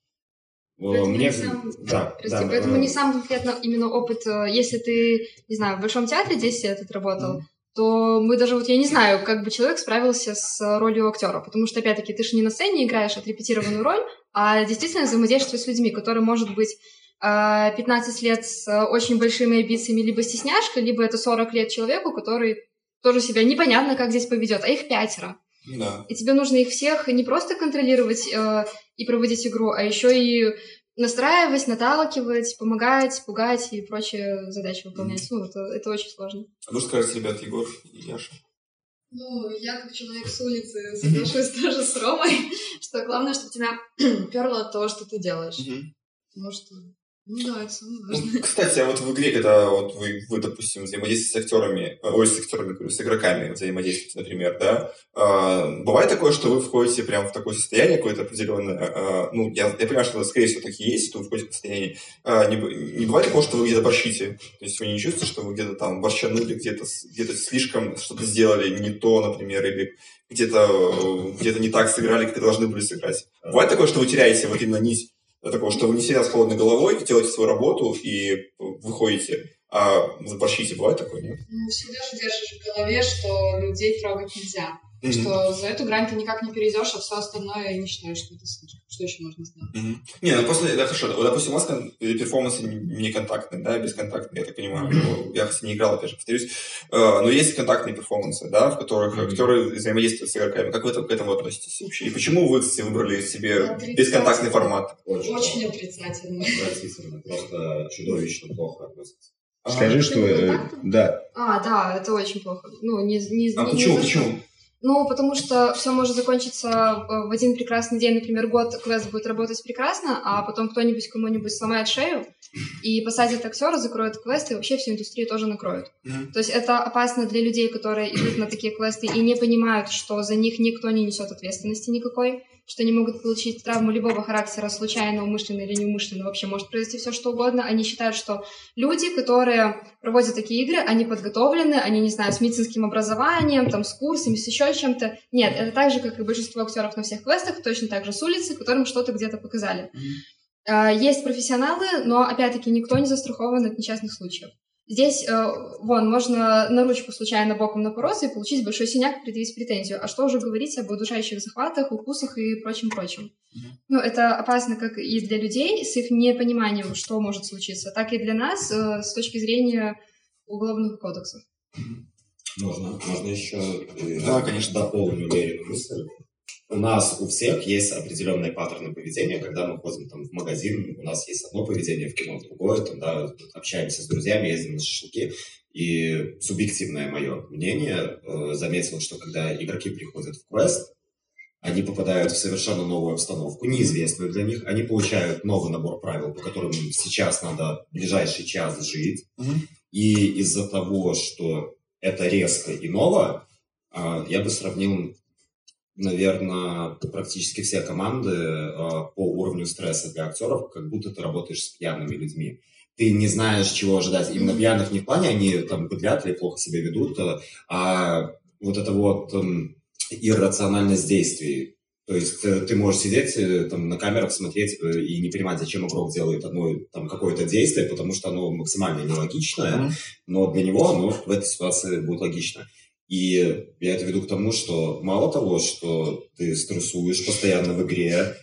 Э, Поэтому Мне, не сам- да, Прости, да, поэтому э, не сам конкретно именно опыт, э, если ты, не знаю, в Большом театре 10 лет отработал, то мы даже, вот я не знаю, как бы человек справился с э, ролью актера, потому что, опять-таки, ты же не на сцене играешь отрепетированную роль, а действительно взаимодействуешь с людьми, которые, может быть, э, 15 лет с э, очень большими амбициями, либо стесняшка, либо это 40 лет человеку, который тоже себя непонятно, как здесь поведет, а их пятеро. Да. И тебе нужно их всех не просто контролировать э, и проводить игру, а еще и настраивать, наталкивать, помогать, пугать и прочие задачи выполнять. Ну, это, это очень сложно. А Вы скажете, ребят, Егор и Яша. Ну, я как человек с улицы соглашусь тоже с Ромой, что главное, чтобы тебя перло от того, что ты делаешь. Потому что, ну да, это самое Ну, кстати, а вот в игре, когда вот вы, вы, допустим, взаимодействуете с актерами, э, ой, с актерами, с игроками взаимодействуете, например, да, а, бывает такое, что вы входите прямо в такое состояние какое-то определенное, а, ну, я, я понимаю, что скорее всего, так и есть, что вы входите в состояние, а, не, не бывает такого, что вы где-то борщите, то есть вы не чувствуете, что вы где-то там борщанули, где-то, где-то слишком что-то сделали не то, например, или где-то, э, где-то не так сыграли, как должны были сыграть. Бывает такое, что вы теряете вот именно нить такого, что вы не сидят с холодной головой, делаете свою работу и выходите, а заборщите. Бывает такое, нет? Ну, всегда же держишь в голове, что людей трогать нельзя. Что за эту грань ты никак не перейдешь, а все остальное я не считаю, что это слишком. Что еще можно сделать? Мгм. Не, ну после, да, хорошо, вот, допустим, у вас кон- перформансы не контактные, да, бесконтактные, я так понимаю. Ну, Я, кстати, не играл, опять же, повторюсь. Э, Но есть контактные перформансы, да, в которых Мгм. актеры взаимодействуют с игроками. Как вы это- к этому относитесь вообще? И почему вы, кстати, выбрали себе Отрицательно. бесконтактный формат? Очень, Очень отрицательно. отвратительно, просто чудовищно плохо относится. Скажи, что... э? Да, А, да, это очень плохо. Ну, не, не, А не- почему, не почему? Ну, потому что все может закончиться э, в один прекрасный день, например, год квест будет работать прекрасно, а потом кто-нибудь кому-нибудь сломает шею и посадит актера, закроет квест, и вообще всю индустрию тоже накроют. Мгм. То есть это опасно для людей, которые идут на такие квесты и не понимают, что за них никто не несет ответственности никакой, что они могут получить травму любого характера, случайно, умышленно или неумышленно, вообще может произойти все что угодно. Они считают, что люди, которые проводят такие игры, они подготовлены, они, не знаю, с медицинским образованием, там, с курсами, с еще чем-то. Нет, это так же, как и большинство актеров на всех квестах, точно так же с улицы, которым что-то где-то показали. А, Есть профессионалы, но, опять-таки, никто не застрахован от несчастных случаев. Здесь, э, вон, можно на ручку случайно боком напороться и получить большой синяк, предъявить претензию. А что уже говорить об удушающих захватах, укусах и прочем-прочем. Ну, это опасно как и для людей с их непониманием, что может случиться, так и для нас э, с точки зрения уголовных кодексов. Можно, можно еще э, Да, конечно. дополню Лерину мысль. У нас у всех есть определенные паттерны поведения, когда мы ходим там, в магазин, у нас есть одно поведение, в кино другое, там, да, общаемся с друзьями, ездим на шашлыки. И субъективное мое мнение э, заметил, что когда игроки приходят в квест, они попадают в совершенно новую обстановку, неизвестную для них, они получают новый набор правил, по которым сейчас надо ближайший час жить. Мгм. И из-за того, что это резко и ново, а, я бы сравнил, наверное, практически все команды а, по уровню стресса для актеров, как будто ты работаешь с пьяными людьми. Ты не знаешь, чего ожидать. Именно пьяных не в плане, они там быдлят или плохо себя ведут, а, а вот это вот м, иррациональность действий. То есть ты можешь сидеть э, там на камерах, смотреть э, и не понимать, зачем игрок делает одно там какое-то действие, потому что оно максимально нелогичное, но для него оно в этой ситуации будет логично. И я это веду к тому, что мало того, что ты стрессуешь постоянно в игре,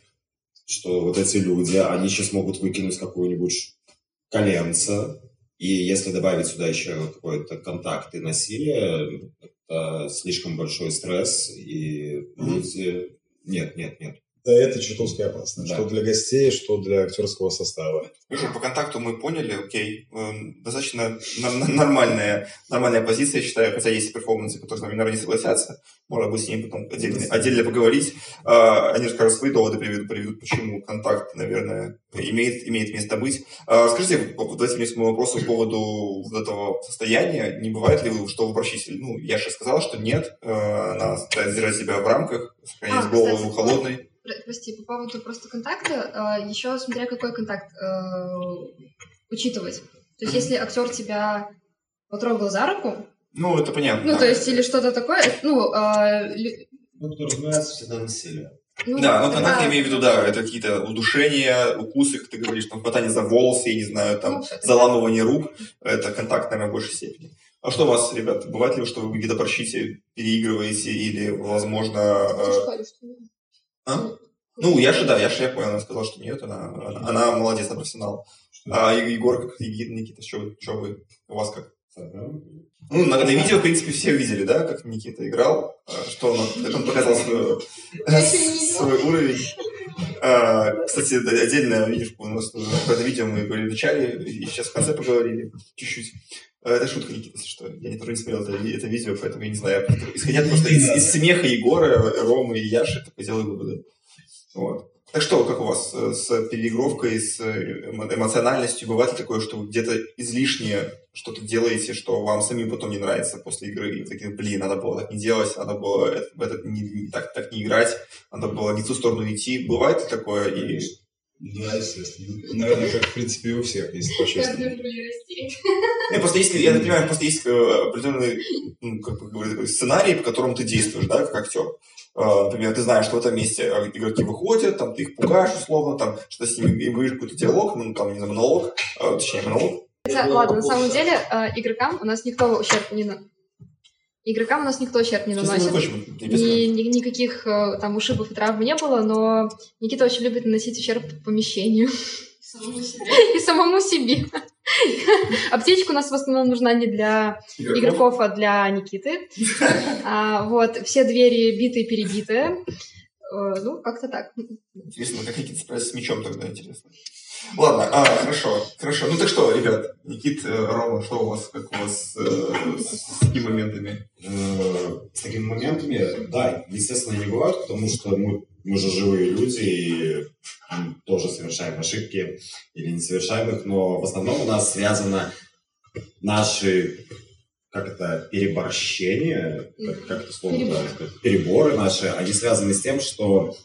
что вот эти люди, они сейчас могут выкинуть какую-нибудь коленце, и если добавить сюда еще какой-то контакт и насилие, это слишком большой стресс, и люди... Нет, нет, нет. Да, это чертовски опасно. Да. Что для гостей, что для актерского состава. Хорошо, по контакту мы поняли, окей. Эм, Достаточно нормальная, нормальная позиция, я считаю, хотя есть перформансы, которые с нами, наверное, не согласятся. Можно будет с ними потом отдельно, отдельно поговорить. А, Они расскажут свои доводы, приведут, приведут, почему контакт, наверное, имеет, имеет место быть. А, Скажите, давайте мне моему вопросу по поводу вот этого состояния. Не бывает ли, вы, что вы обращаетесь? Ну, я же сказал, что нет. Э, Она старается держать себя в рамках, сохранять А, голову кстати, холодной. Про- Прости, по поводу просто контакта, э, еще смотря какой контакт э, учитывать. То есть, если актер тебя потрогал за руку, Ну, это понятно. ну, то есть, или что-то такое, ну, э, лю- Ну, подразумевается всегда насилие. ну, Да, ну контакт да, я имею в виду, да, это какие-то удушения, укусы, как ты говоришь, там хватание за волосы, я не знаю, там Ну, заламывание рук, это контакт, наверное, в большей степени. А что у вас, ребят, бывает ли, что вы где-то борщите, переигрываете или, возможно... э, а? Ну, Яша, да, Яша, я понял, она сказала, что нет, она, она, она молодец, она профессионал. А Егор, как Никита, Никита, что что вы, у вас как? Ну, на, на видео, в принципе, все видели, да, как Никита играл, а, что он, как он показал свой, свой уровень. А, Кстати, да, отдельно, видишь, у нас про это видео мы говорили в начале, и сейчас в конце поговорили чуть-чуть. А, Это шутка, Никита, если что. Я не тоже не смотрел это, это видео, поэтому я не знаю. Исходя просто из, из смеха Егора, Ромы и Яши, так и делаю выводы. Вот. Так что, как у вас э, с переигровкой, с э, эмо- эмоциональностью? Бывает ли такое, что вы где-то излишнее что-то делаете, что вам самим потом не нравится после игры? И вы такие, блин, надо было так не делать, надо было это, не, не- так, так не играть, надо было не в ту сторону идти. Бывает ли такое? И... Да, естественно. Наверное, как, в принципе, и у всех, если по-честному. Не, просто есть, я так понимаю, просто есть э, определенный, ну, как бы сценарий, по которому ты действуешь, да, как актер. Э, Например, ты знаешь, что в этом месте э, игроки выходят, там, ты их пугаешь условно, там, что с ними и говоришь какой-то диалог, ну, там, не знаю, монолог, э, точнее, монолог. Хотя, ладно, на самом деле, игрокам у нас никто ущерб не на... Игрокам у нас никто ущерб не наносит. Ни, ни- никаких э, там ушибов и травм не было, но Никита очень любит наносить ущерб помещению и самому себе. Аптечка у нас в основном нужна не для игроков, а для Никиты. А, вот, все двери битые, перебитые. Э, Ну, как-то так. Интересно, как Никита справится с мячом тогда, интересно. Ладно, а, хорошо, хорошо. Ну так что, ребят, Никит, э, Рома, что у вас, как у вас э, с, такими моментами? Э, С такими моментами, да, естественно, не бывают, потому что мы, мы же живые люди и тоже совершаем ошибки или не совершаем их, но в основном у нас связано наши, как это, переборщение, как, это слово сказать? переборы наши, они связаны с тем, что,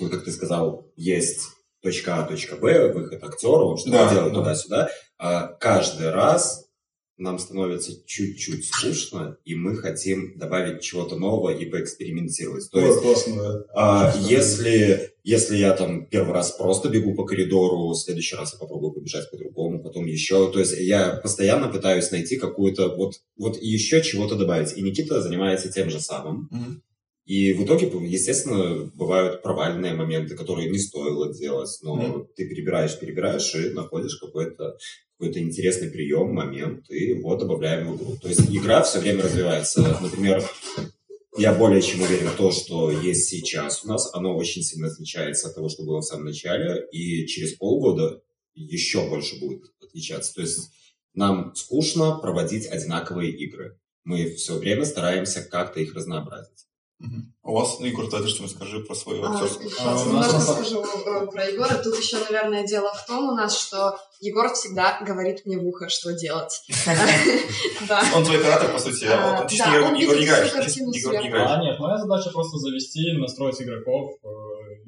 вот как ты сказал, есть точка А, точка Б, выход актера, он что-то Да, делает да. туда-сюда, а каждый раз нам становится чуть-чуть скучно, и мы хотим добавить чего-то нового и поэкспериментировать. То Ой, есть, классно, да. а, если, если я там первый раз просто бегу по коридору, в следующий раз я попробую побежать по-другому, потом еще. То есть я постоянно пытаюсь найти какую-то вот, вот еще чего-то добавить. И Никита занимается тем же самым. Мгм. И в итоге, естественно, бывают провальные моменты, которые не стоило делать, но Мгм. ты перебираешь, перебираешь и находишь какой-то какой-то интересный прием, момент, и его добавляем в игру. То есть игра все время развивается. Например, я более чем уверен в том, что есть сейчас у нас, оно очень сильно отличается от того, что было в самом начале, и через полгода еще больше будет отличаться. То есть нам скучно проводить одинаковые игры. Мы все время стараемся как-то их разнообразить. Мгм. У вас, ну, Егор, ты что расскажи про свою А, актерскую. сейчас А, у немножко нас- скажу э, про Егора. Тут еще, наверное, дело в том у нас, что Егор всегда говорит мне в ухо, что делать. Да. Он твой оператор, по сути, а А, он Егор не играешь. А, нет, моя задача просто завести, настроить игроков. э,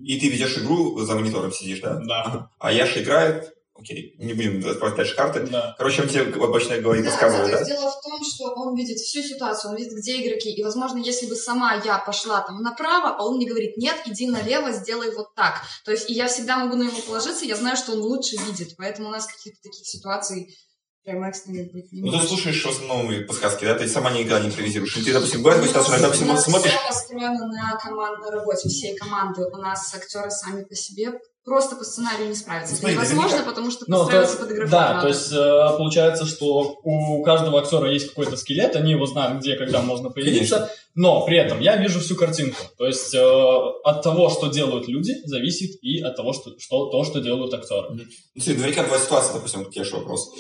И ты ведешь игру, за монитором сидишь, да? Да. А Яша играет, окей, не будем открывать дальше карты. Да. Короче, он тебе обычно говорит, Да, рассказывает, то да? дело в том, что он видит всю ситуацию, он видит, где игроки. И, возможно, если бы сама я пошла там направо, а он мне говорит, нет, иди налево, сделай вот так. То есть и я всегда могу на него положиться, я знаю, что он лучше видит. Поэтому у нас каких-то таких ситуаций прям экстренных быть не Ну, ты слушаешь в основном подсказки, да? Ты сама никогда не импровизируешь. Ты, допустим, бывает такая ситуация, иногда, допустим, у нас смотришь, все построено на командной работе, всей команды. У нас актеры сами по себе просто по сценарию не справятся. Это невозможно, наверняка- потому что Ну, то под игроков да, надо. то есть э, получается, что у каждого актера есть какой-то скелет, они его знают, где, когда можно появиться, но при этом я вижу всю картинку. То есть э, от того, что делают люди, зависит и от того, что, что, то, что делают актеры. Ну, смотри, наверняка бывает ситуация, допустим, вот тебе вопрос.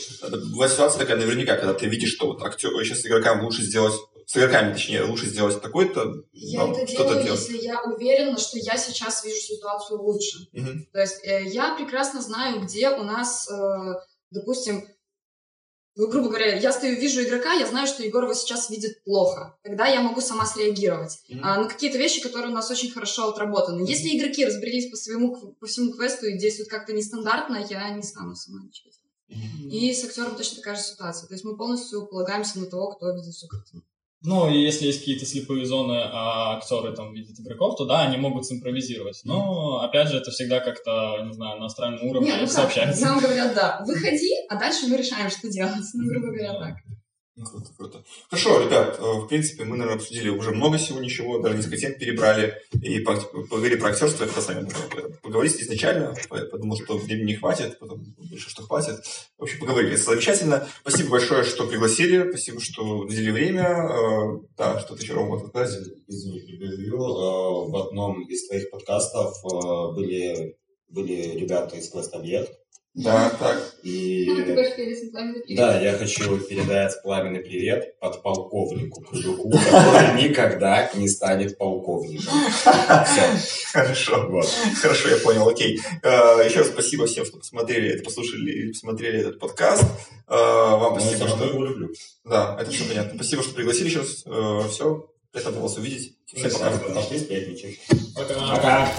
Бывает ситуация такая наверняка, когда ты видишь, что вот актер, сейчас игрокам лучше сделать, с игроками, точнее, лучше сделать такой-то, Я там, это что-то делаю, делать. если я уверена, что я сейчас вижу ситуацию лучше. Мгм. То есть э, я прекрасно знаю, где у нас, э, допустим, ну, грубо говоря, я стою, вижу игрока, я знаю, что Егор его сейчас видит плохо. Тогда я могу сама среагировать Мгм. а, на какие-то вещи, которые у нас очень хорошо отработаны. Если игроки разбрелись по своему по всему квесту и действуют как-то нестандартно, я не стану сама ничего делать. Мгм. И с актером точно такая же ситуация. То есть мы полностью полагаемся на того, кто видит всю картину. Ну, и если есть какие-то слепые зоны, а актеры там видят игроков, то да, они могут симпровизировать. Но, опять же, это всегда как-то, не знаю, на астральном уровне Не, ну как, сообщается. нам говорят, да, выходи, а дальше мы решаем, что делать. Ну, грубо говоря, так. Ну, Круто, круто. Хорошо, ребят, э, в принципе, мы, наверное, обсудили уже много всего, ничего, даже несколько тем перебрали, и по- поговорили про актерство, я хотел с вами поговорить изначально, подумал, что времени не хватит, потом решил, что хватит. В общем, поговорили. Замечательно. Спасибо большое, что пригласили, спасибо, что уделили время. Э, Да, что-то еще, Рома, сказать? Извини. Э, В одном из твоих подкастов были, были ребята из Quest Объект. Да, так. И Ну, ты хочешь перед пламенный привет? да, я хочу передать пламенный привет подполковнику Круглюку, который никогда не станет полковником. Все. Хорошо. Вот. Хорошо, я понял, окей. Э, Еще раз спасибо всем, что посмотрели, это послушали или посмотрели этот подкаст. Э, Вам я спасибо, что... его люблю. Да, это все понятно. Спасибо, что пригласили еще раз. Все. Приятно было вас увидеть. Всем. Пока. Пока.